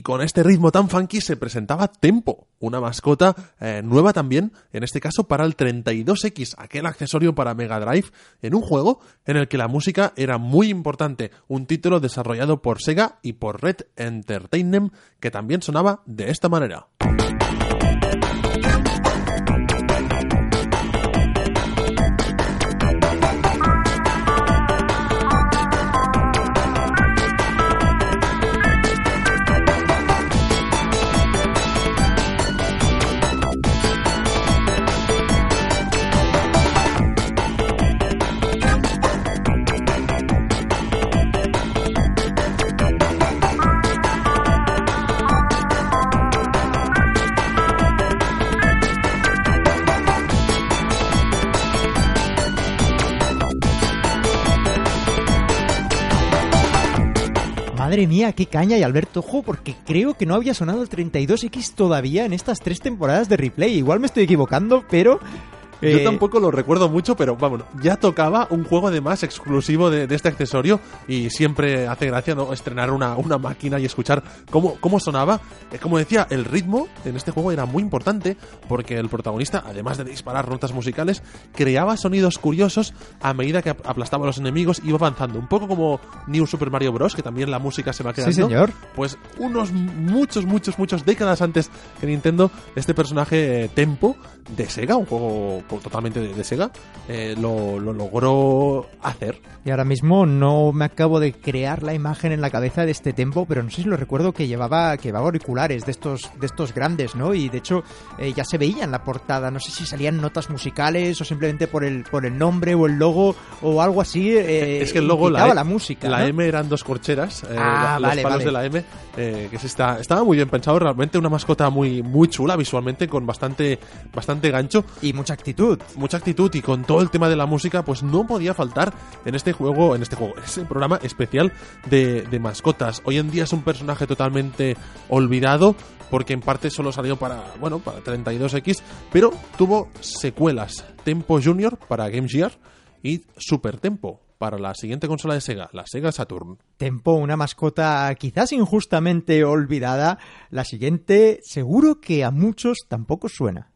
Y con este ritmo tan funky se presentaba Tempo, una mascota eh, nueva también, en este caso para el 32X, aquel accesorio para Mega Drive, en un juego en el que la música era muy importante, un título desarrollado por Sega y por Red Entertainment, que también sonaba de esta manera. Madre mía, qué caña y Alberto, ojo, porque creo que no había sonado el 32X todavía en estas tres temporadas de replay. Igual me estoy equivocando, pero... Yo eh, tampoco lo recuerdo mucho, pero vamos, ya tocaba un juego además exclusivo de, de este accesorio y siempre hace gracia ¿no? estrenar una, una máquina y escuchar cómo, cómo sonaba. Eh, como decía, el ritmo en este juego era muy importante porque el protagonista, además de disparar notas musicales, creaba sonidos curiosos a medida que ap- aplastaba a los enemigos y iba avanzando. Un poco como New Super Mario Bros., que también la música se va quedando. Sí, señor. Pues unos muchos, muchos, muchos décadas antes que Nintendo, este personaje eh, Tempo de Sega, un juego totalmente de, de Sega, eh, lo, lo logró hacer. Y ahora mismo no me acabo de crear la imagen en la cabeza de este tempo, pero no sé si lo recuerdo que llevaba, que llevaba auriculares de estos, de estos grandes, ¿no? Y de hecho eh, ya se veía en la portada, no sé si salían notas musicales o simplemente por el, por el nombre o el logo o algo así. eh, es que el logo, la, E- la música. la ¿no? M eran dos corcheras, eh, Ah, los vale, palos vale. de la M, eh, que se está, estaba muy bien pensado, realmente una mascota muy, muy chula visualmente, con bastante, bastante gancho. Y mucha actitud. Mucha actitud y con todo el tema de la música, pues no podía faltar en este juego, en este juego, en ese programa especial de, de mascotas. Hoy en día es un personaje totalmente olvidado, porque en parte solo salió para, bueno, para 32X, pero tuvo secuelas. Tempo Junior para Game Gear y Super Tempo para la siguiente consola de Sega, la Sega Saturn. Tempo, una mascota quizás injustamente olvidada. La siguiente, seguro que a muchos tampoco suena.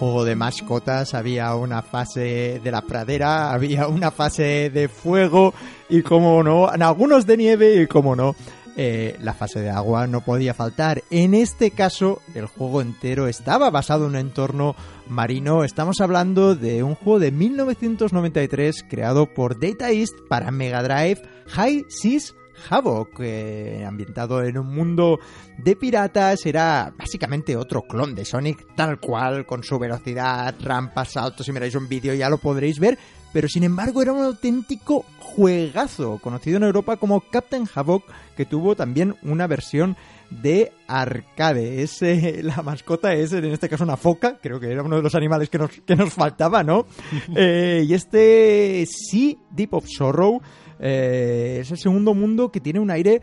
Juego de mascotas había una fase de la pradera, había una fase de fuego y como no, en algunos de nieve y como no, eh, la fase de agua no podía faltar. En este caso, el juego entero estaba basado en un entorno marino. Estamos hablando de un juego de 1993 creado por Data East para Mega Drive, High Seas Havoc, eh, ambientado en un mundo de piratas, era básicamente otro clon de Sonic, tal cual, con su velocidad, rampas, saltos, si miráis un vídeo ya lo podréis ver, pero sin embargo era un auténtico juegazo, conocido en Europa como Captain Havoc, que tuvo también una versión de arcade. Es, eh, la mascota es, en este caso, una foca. Creo que era uno de los animales que nos, que nos faltaba, ¿no? Eh, y este Sea Deep of Sorrow eh, es el segundo mundo que tiene un aire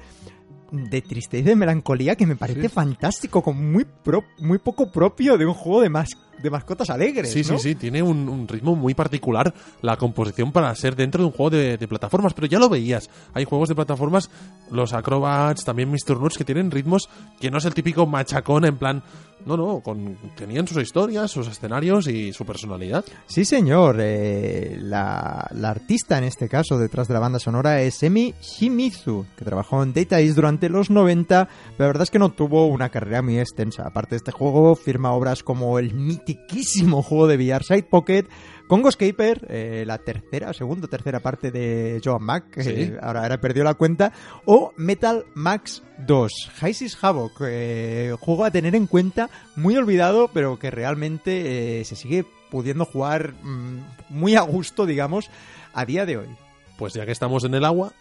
de tristeza y de melancolía que me parece fantástico, con muy, pro- muy poco propio de un juego de, mas- de mascotas alegres. Sí, ¿no? sí, sí, tiene un, un ritmo muy particular la composición para ser dentro de un juego de, de plataformas, pero ya lo veías. Hay juegos de plataformas, los Acrobats, también Mr. Nuts, que tienen ritmos que no es el típico machacón en plan... No, no, con, tenían sus historias, sus escenarios y su personalidad. Sí, señor. eh, la, artista en este caso detrás de la banda sonora es Emi Shimizu, que trabajó en Data East durante los 90, pero la verdad es que no tuvo una carrera muy extensa. Aparte de este juego, firma obras como el mitiquísimo juego de VR Side Pocket, Congo Escaper, eh, la tercera, segunda o tercera parte de Joan Mac, que Sí. ahora, ahora perdió la cuenta, o Metal Max 2, Hysis Havoc, eh, juego a tener en cuenta, muy olvidado, pero que realmente eh, se sigue pudiendo jugar mm, muy a gusto, digamos, a día de hoy. Pues ya que estamos en el agua,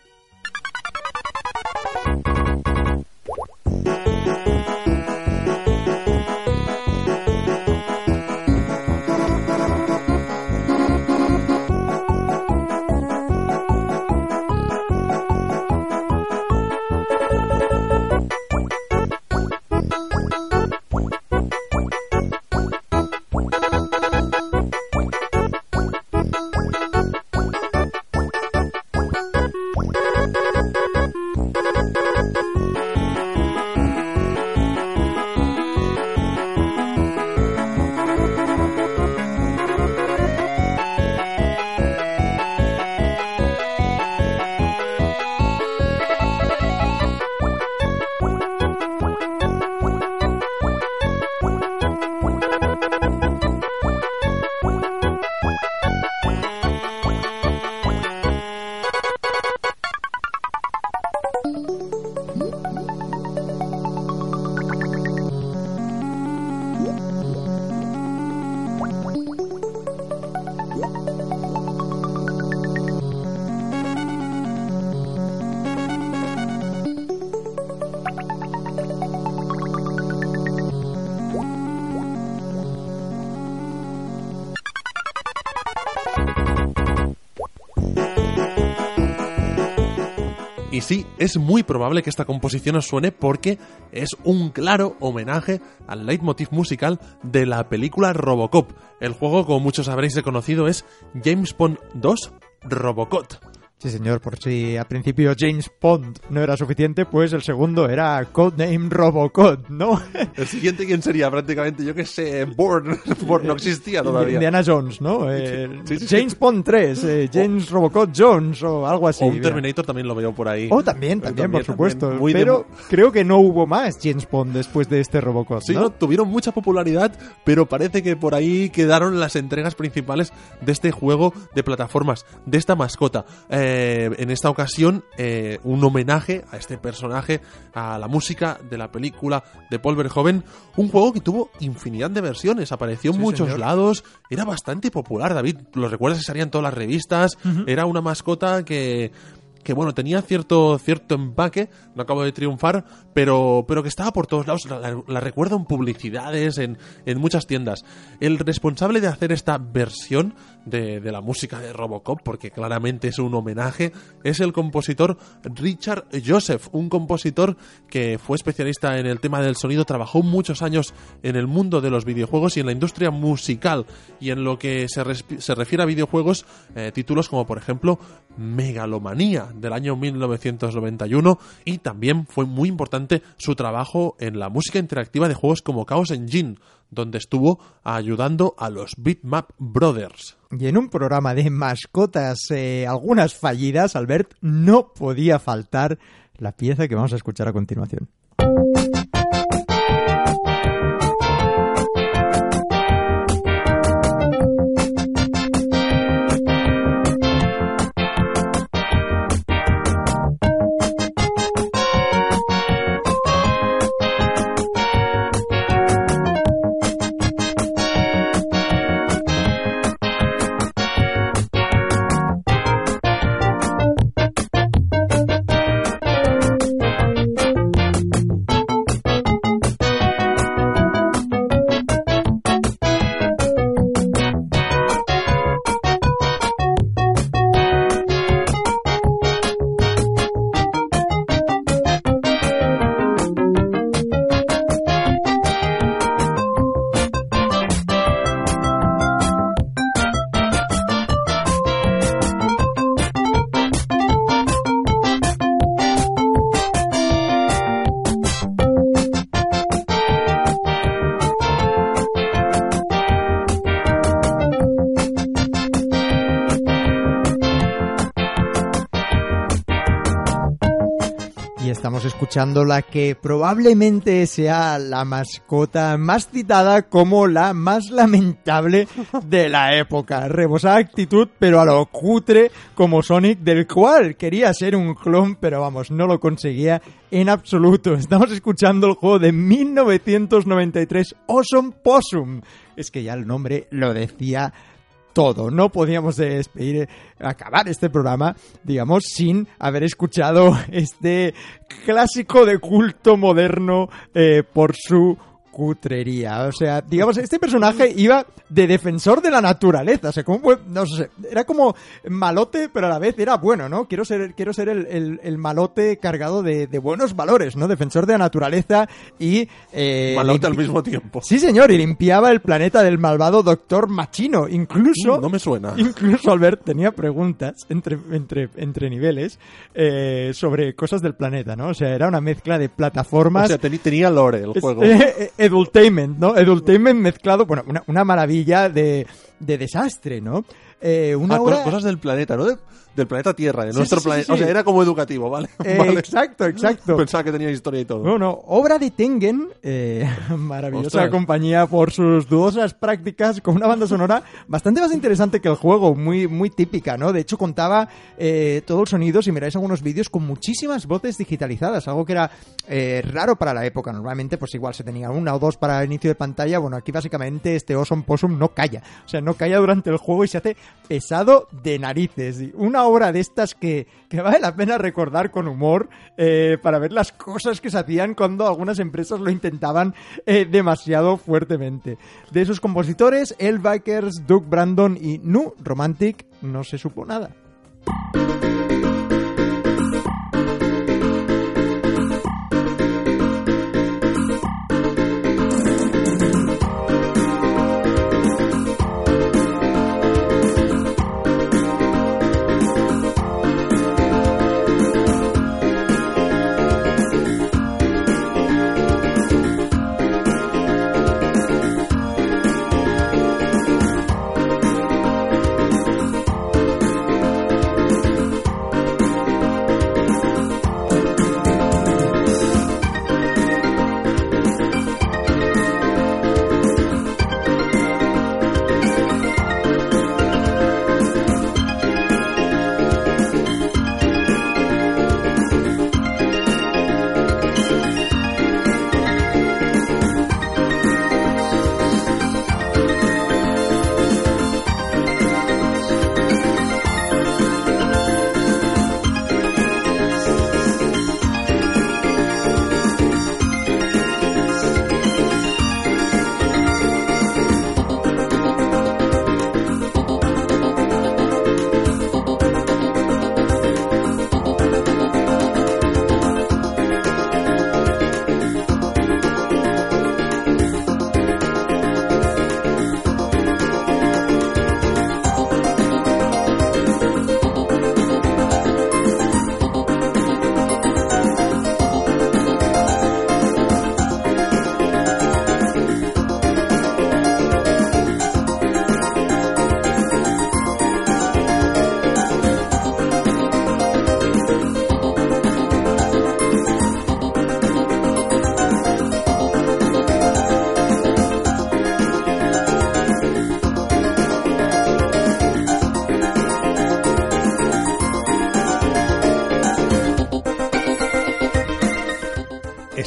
es muy probable que esta composición os suene porque es un claro homenaje al leitmotiv musical de la película Robocop. El juego, como muchos habréis reconocido, es James Bond 2 Robocop. Sí, señor, por si al principio James Bond no era suficiente, pues el segundo era Codename Robocop, ¿no? El siguiente, ¿quién sería? Prácticamente, yo que sé, Bourne. Bourne no existía todavía. Indiana Jones, ¿no? Eh, Sí, sí, sí. James Bond 3, eh, James Robocop Jones o algo así. o un mira. Terminator también lo veo por ahí. Oh, también, también, por supuesto. de- Pero creo que no hubo más James Bond después de este Robocop, Sí, ¿no? ¿no? tuvieron mucha popularidad, pero parece que por ahí quedaron las entregas principales de este juego de plataformas, de esta mascota. Eh, en esta ocasión, eh, un homenaje a este personaje, a la música de la película de Paul Verhoeven, un juego que tuvo infinidad de versiones, apareció en Sí, muchos señor. lados, era bastante popular, David. ¿Lo recuerdas que salían todas las revistas? Era una mascota que que bueno, tenía cierto, cierto empaque, no acabo de triunfar, pero, pero que estaba por todos lados, la, recuerdo en publicidades, en, en muchas tiendas. El responsable de hacer esta versión de, de la música de Robocop, porque claramente es un homenaje, es el compositor Richard Joseph, un compositor que fue especialista en el tema del sonido, trabajó muchos años en el mundo de los videojuegos y en la industria musical, y en lo que se, se refiere a videojuegos, eh, títulos como por ejemplo Megalomanía del año 1991 y también fue muy importante su trabajo en la música interactiva de juegos como Chaos Engine, donde estuvo ayudando a los Bitmap Brothers. Y en un programa de mascotas, eh, algunas fallidas, Albert, no podía faltar la pieza que vamos a escuchar a continuación. Escuchando la que probablemente sea la mascota más citada como la más lamentable de la época. Rebosada actitud, pero a lo cutre como Sonic, del cual quería ser un clon, pero vamos, no lo conseguía en absoluto. Estamos escuchando el juego de 1993, Awesome Possum. Es que ya el nombre lo decía todo. No podíamos despedir, acabar este programa, digamos, sin haber escuchado este clásico de culto moderno eh, por su cutrería. O sea, digamos, este personaje iba de defensor de la naturaleza. O sea, como, fue- no sé, era como malote, pero a la vez era bueno, ¿no? Quiero ser, quiero ser el, el- el malote cargado de, de buenos valores, ¿no? Defensor de la naturaleza y... eh, Malote al mismo tiempo. Sí, señor, y limpiaba el planeta del malvado Doctor Machino. Incluso... Mm, no me suena. Incluso Albert tenía preguntas entre, entre, entre niveles eh, sobre cosas del planeta, ¿no? O sea, era una mezcla de plataformas. O sea, tenía lore el juego. eh, edutainment, ¿no? Edutainment mezclado, bueno, una, una maravilla de, de desastre, ¿no? Eh, una Ah, cosas del planeta, ¿no? De- del planeta Tierra, de Sí, nuestro sí, planeta. sí, O sea, era como educativo, ¿vale? Eh, Vale. Exacto, exacto. Pensaba que tenía historia y todo. No, no, obra de Tengen, eh, maravillosa Ostras. compañía por sus dudosas prácticas con una banda sonora bastante más interesante que el juego, muy, muy típica, ¿no? De hecho, contaba eh, todo el sonido, si miráis algunos vídeos, con muchísimas voces digitalizadas, algo que era eh, raro para la época. Normalmente, pues igual se tenía una o dos para el inicio de pantalla. Bueno, aquí básicamente este Awesome Possum no calla. O sea, no calla durante el juego y se hace pesado de narices. Una obra de estas que, que vale la pena recordar con humor eh, para ver las cosas que se hacían cuando algunas empresas lo intentaban eh, demasiado fuertemente. De esos compositores, El Bikers, Doug Brandon y Nu Romantic, no se supo nada.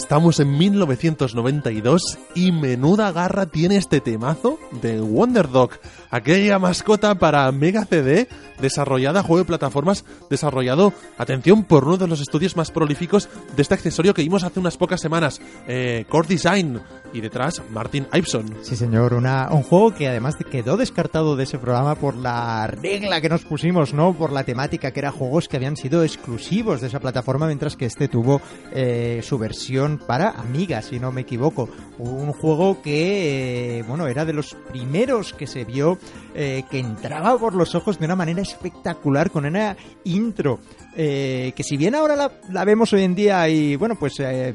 Estamos en 1992 y menuda garra tiene este temazo de Wonder Dog, aquella mascota para Mega CD desarrollada, juego de plataformas desarrollado, atención, por uno de los estudios más prolíficos de este accesorio que vimos hace unas pocas semanas, eh, Core Design, y detrás Martin Ipson. Sí, señor, una, un juego que además quedó descartado de ese programa por la regla que nos pusimos, ¿no? Por la temática, que era juegos que habían sido exclusivos de esa plataforma, mientras que este tuvo eh, su versión para Amiga, si no me equivoco. Un juego que, eh, bueno, era de los primeros que se vio eh, que entraba por los ojos de una manera espectacular, con una intro eh, que si bien ahora la, vemos hoy en día y bueno pues eh,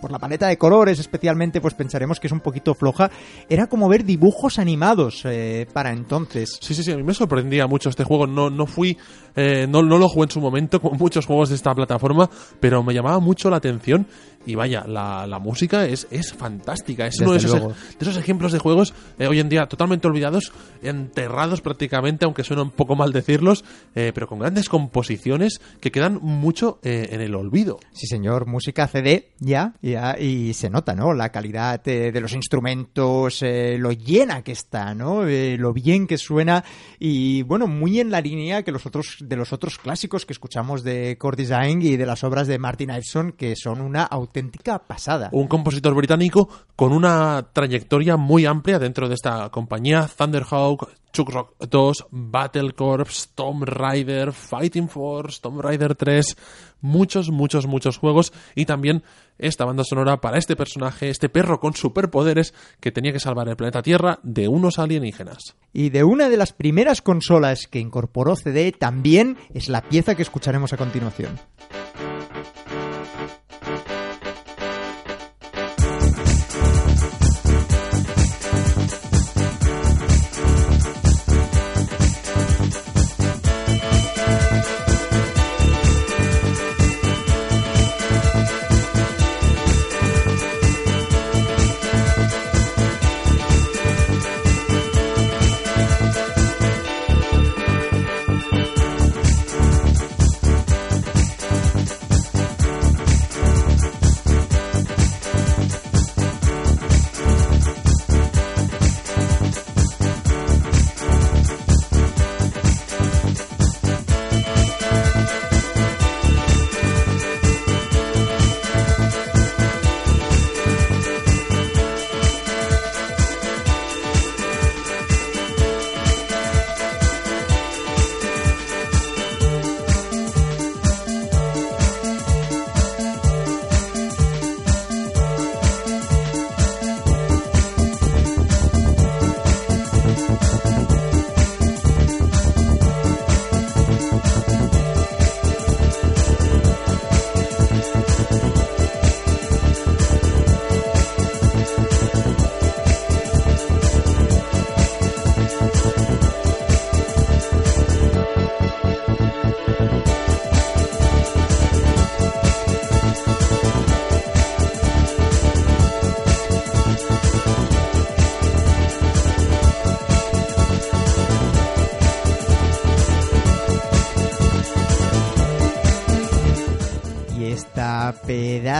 por la paleta de colores especialmente pues pensaremos que es un poquito floja era como ver dibujos animados eh, para entonces Sí, sí, sí, a mí me sorprendía mucho este juego. No, no fui, eh, no, no lo jugué en su momento como muchos juegos de esta plataforma, pero me llamaba mucho la atención. Y vaya, la, la música es, es fantástica. Es uno de esos, luego. de esos ejemplos de juegos eh, hoy en día totalmente olvidados, enterrados prácticamente, aunque suena un poco mal decirlos, eh, pero con grandes composiciones que quedan mucho en el olvido. Sí, señor, música CD ya, ya, y se nota, ¿no? La calidad de los instrumentos, lo llena que está, ¿no? Lo bien que suena y, bueno, muy en la línea que los otros, de los otros clásicos que escuchamos de Core Design y de las obras de Martin Iveson, que son una auténtica pasada. un compositor británico con una trayectoria muy amplia dentro de esta compañía. Thunderhawk, Chuck Rock 2, Battle Corps, Tomb Raider, Fighting Force, Tomb Raider 3, muchos, muchos, muchos juegos y también esta banda sonora para este personaje, este perro con superpoderes que tenía que salvar el planeta Tierra de unos alienígenas. Y de una de las primeras consolas que incorporó CD también es la pieza que escucharemos a continuación.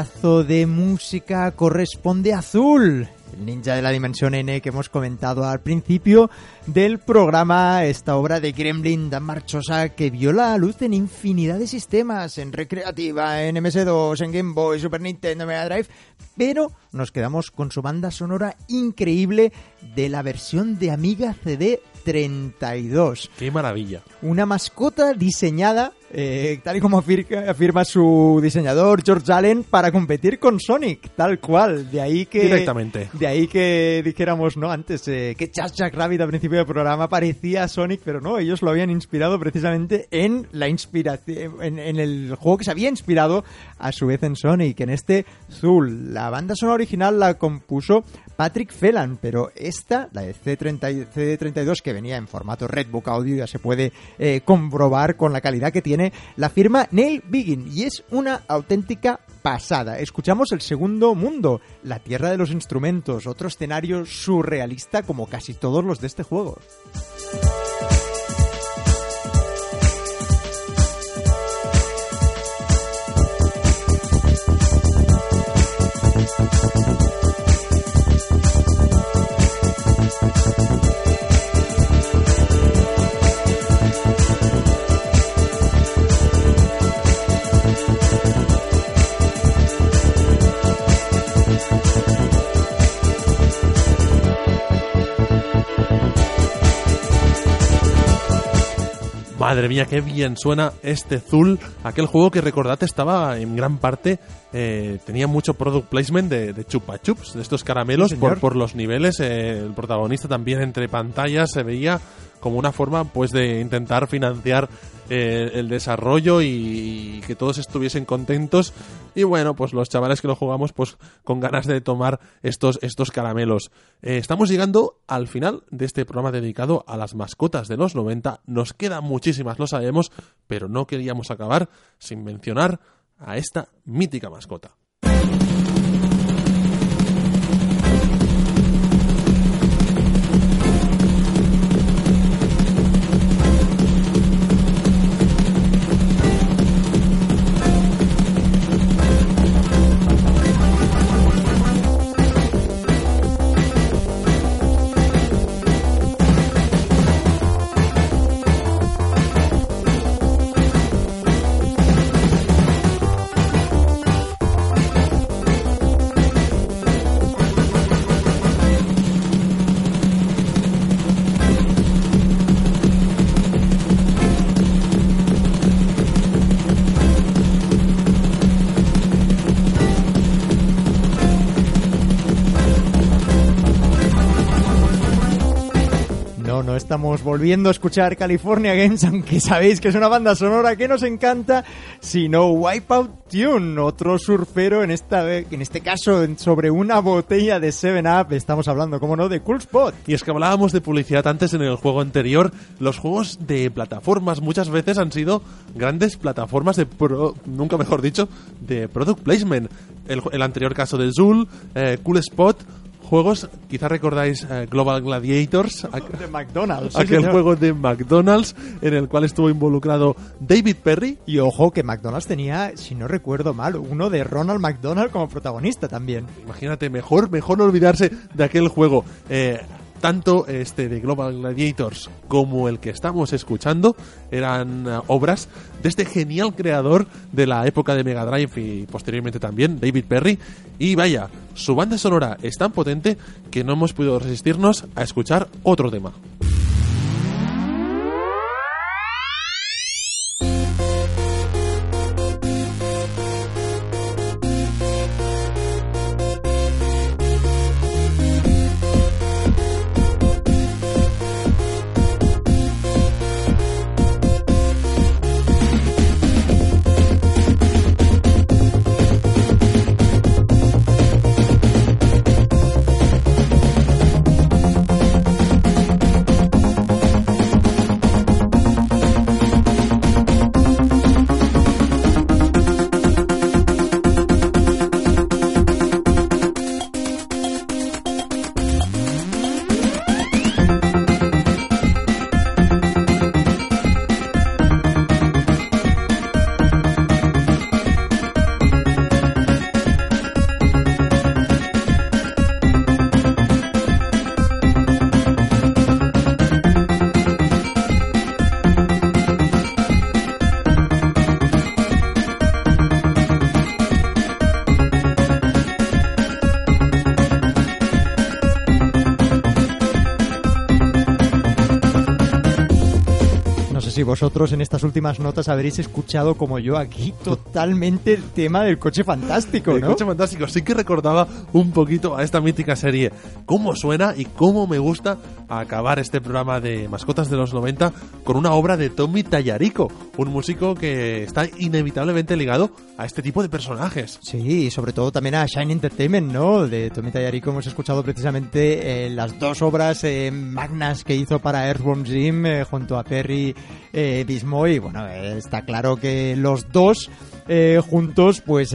De música corresponde a Azul, el ninja de la dimensión N que hemos comentado al principio del programa, esta obra de Gremlin tan marchosa que vio la luz en infinidad de sistemas, en Recreativa, en MS2, en Game Boy, Super Nintendo, Mega Drive, pero nos quedamos con su banda sonora increíble de la versión de Amiga CD 32 ¡Qué maravilla! una mascota diseñada, eh, tal y como afirma, afirma su diseñador George Allen, para competir con Sonic, tal cual. De ahí que Directamente. De ahí que dijéramos, no, antes eh, que Jack Jack Rabbit al principio del programa parecía Sonic, pero no, ellos lo habían inspirado precisamente en la inspiración, en, en el juego que se había inspirado a su vez en Sonic, en este Zul. La banda sonora original la compuso Patrick Phelan, pero esta, la de C30 CD32, que venía en formato Redbook Audio, ya se puede eh, comprobar con la calidad que tiene, la firma Neil Biggin, y es una auténtica pasada. Escuchamos el segundo mundo, la tierra de los instrumentos, otro escenario surrealista como casi todos los de este juego. Madre mía, qué bien suena este Zul. Aquel juego que recordad estaba en gran parte, eh, tenía mucho product placement de, de chupa chups, de estos caramelos Sí, señor. por, por los niveles. eh, el protagonista también entre pantallas se veía como una forma pues de intentar financiar eh, el desarrollo y, que todos estuviesen contentos. Y bueno pues los chavales que lo jugamos pues con ganas de tomar estos estos caramelos. Eh, estamos llegando al final de este programa dedicado a las mascotas de los 90 nos quedan muchísimas lo sabemos pero no queríamos acabar sin mencionar a esta mítica mascota estamos volviendo a escuchar California Games, aunque sabéis que es una banda sonora que nos encanta, sino Wipeout Tune, otro surfero en esta en este caso sobre una botella de 7-Up. Estamos hablando, como no, de Cool Spot. Y es que hablábamos de publicidad antes en el juego anterior. Los juegos de plataformas muchas veces han sido grandes plataformas de pro, nunca mejor dicho, de product placement. El, el anterior caso de Zul, eh, Cool Spot, juegos, quizá recordáis eh, Global Gladiators, De McDonald's. sí, aquel señor. juego de McDonald's en el cual estuvo involucrado David Perry. Y ojo que McDonald's tenía, si no recuerdo mal, uno de Ronald McDonald como protagonista también. Imagínate, mejor, mejor no olvidarse de aquel juego. Eh, tanto este de Global Gladiators como el que estamos escuchando eran eh, obras de este genial creador de la época de Mega Drive y posteriormente también, David Perry. Y vaya, su banda sonora es tan potente que no hemos podido resistirnos a escuchar otro tema. Si vosotros en estas últimas notas habréis escuchado como yo aquí totalmente el tema del coche fantástico, El coche fantástico sí que recordaba un poquito a esta mítica serie. Cómo suena y cómo me gusta acabar este programa de mascotas de los 90 con una obra de Tommy Tallarico, un músico que está inevitablemente ligado a este tipo de personajes. Sí, y sobre todo también a Shine Entertainment, ¿no? De Tommy Tallarico hemos escuchado precisamente eh, las dos obras eh, magnas que hizo para Earthworm Jim eh, junto a Perry eh, Bismoy. Bueno, está claro que los dos juntos pues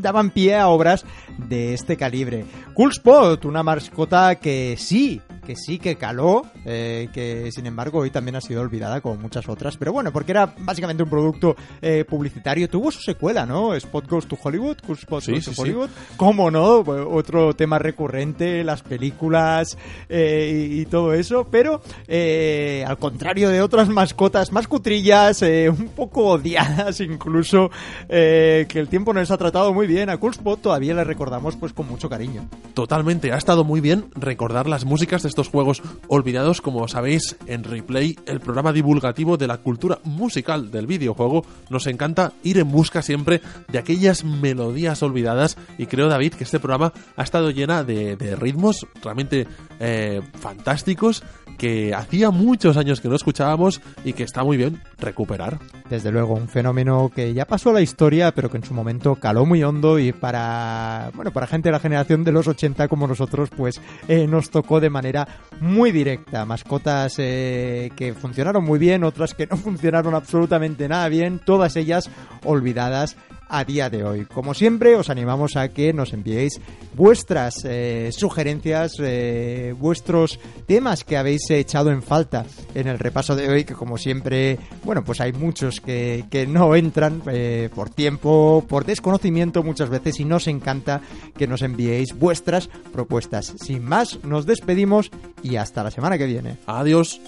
daban pie a obras de este calibre. Cool Spot, una mascota que sí, que sí que caló, eh, que sin embargo hoy también ha sido olvidada como muchas otras. Pero bueno, porque era básicamente un producto eh, publicitario. Tuvo su secuela, ¿no? Spot Goes to Hollywood, Spot Sí, Goes sí, to sí. Hollywood. ¿Cómo no? Otro tema recurrente, las películas eh, y, y todo eso. Pero al contrario de otras mascotas más cutrillas, un poco odiadas incluso, que el tiempo nos ha tratado muy bien. A Cool Spot todavía le recordamos pues con mucho cariño. Totalmente, ha estado muy bien recordar las músicas de estos juegos olvidados, como sabéis, en Replay, el programa divulgativo de la cultura musical del videojuego, nos encanta ir en busca siempre de aquellas melodías olvidadas y creo, David, que este programa ha estado llena de, ritmos realmente eh, fantásticos que hacía muchos años que no escuchábamos y que está muy bien recuperar. Desde luego, un fenómeno que ya pasó a la historia, pero que en su momento caló muy hondo y para, bueno, para gente de la generación de los 80 como nosotros, pues eh, nos tocó de manera muy directa. Mascotas eh, que funcionaron muy bien, otras que no funcionaron absolutamente nada bien, todas ellas olvidadas a día de hoy. Como siempre, os animamos a que nos enviéis vuestras eh, sugerencias, eh, vuestros temas que habéis echado en falta en el repaso de hoy, que como siempre, bueno, pues hay muchos que, que no entran eh, por tiempo, por desconocimiento muchas veces y nos encanta que nos enviéis vuestras propuestas. Sin más, nos despedimos y hasta la semana que viene. Adiós.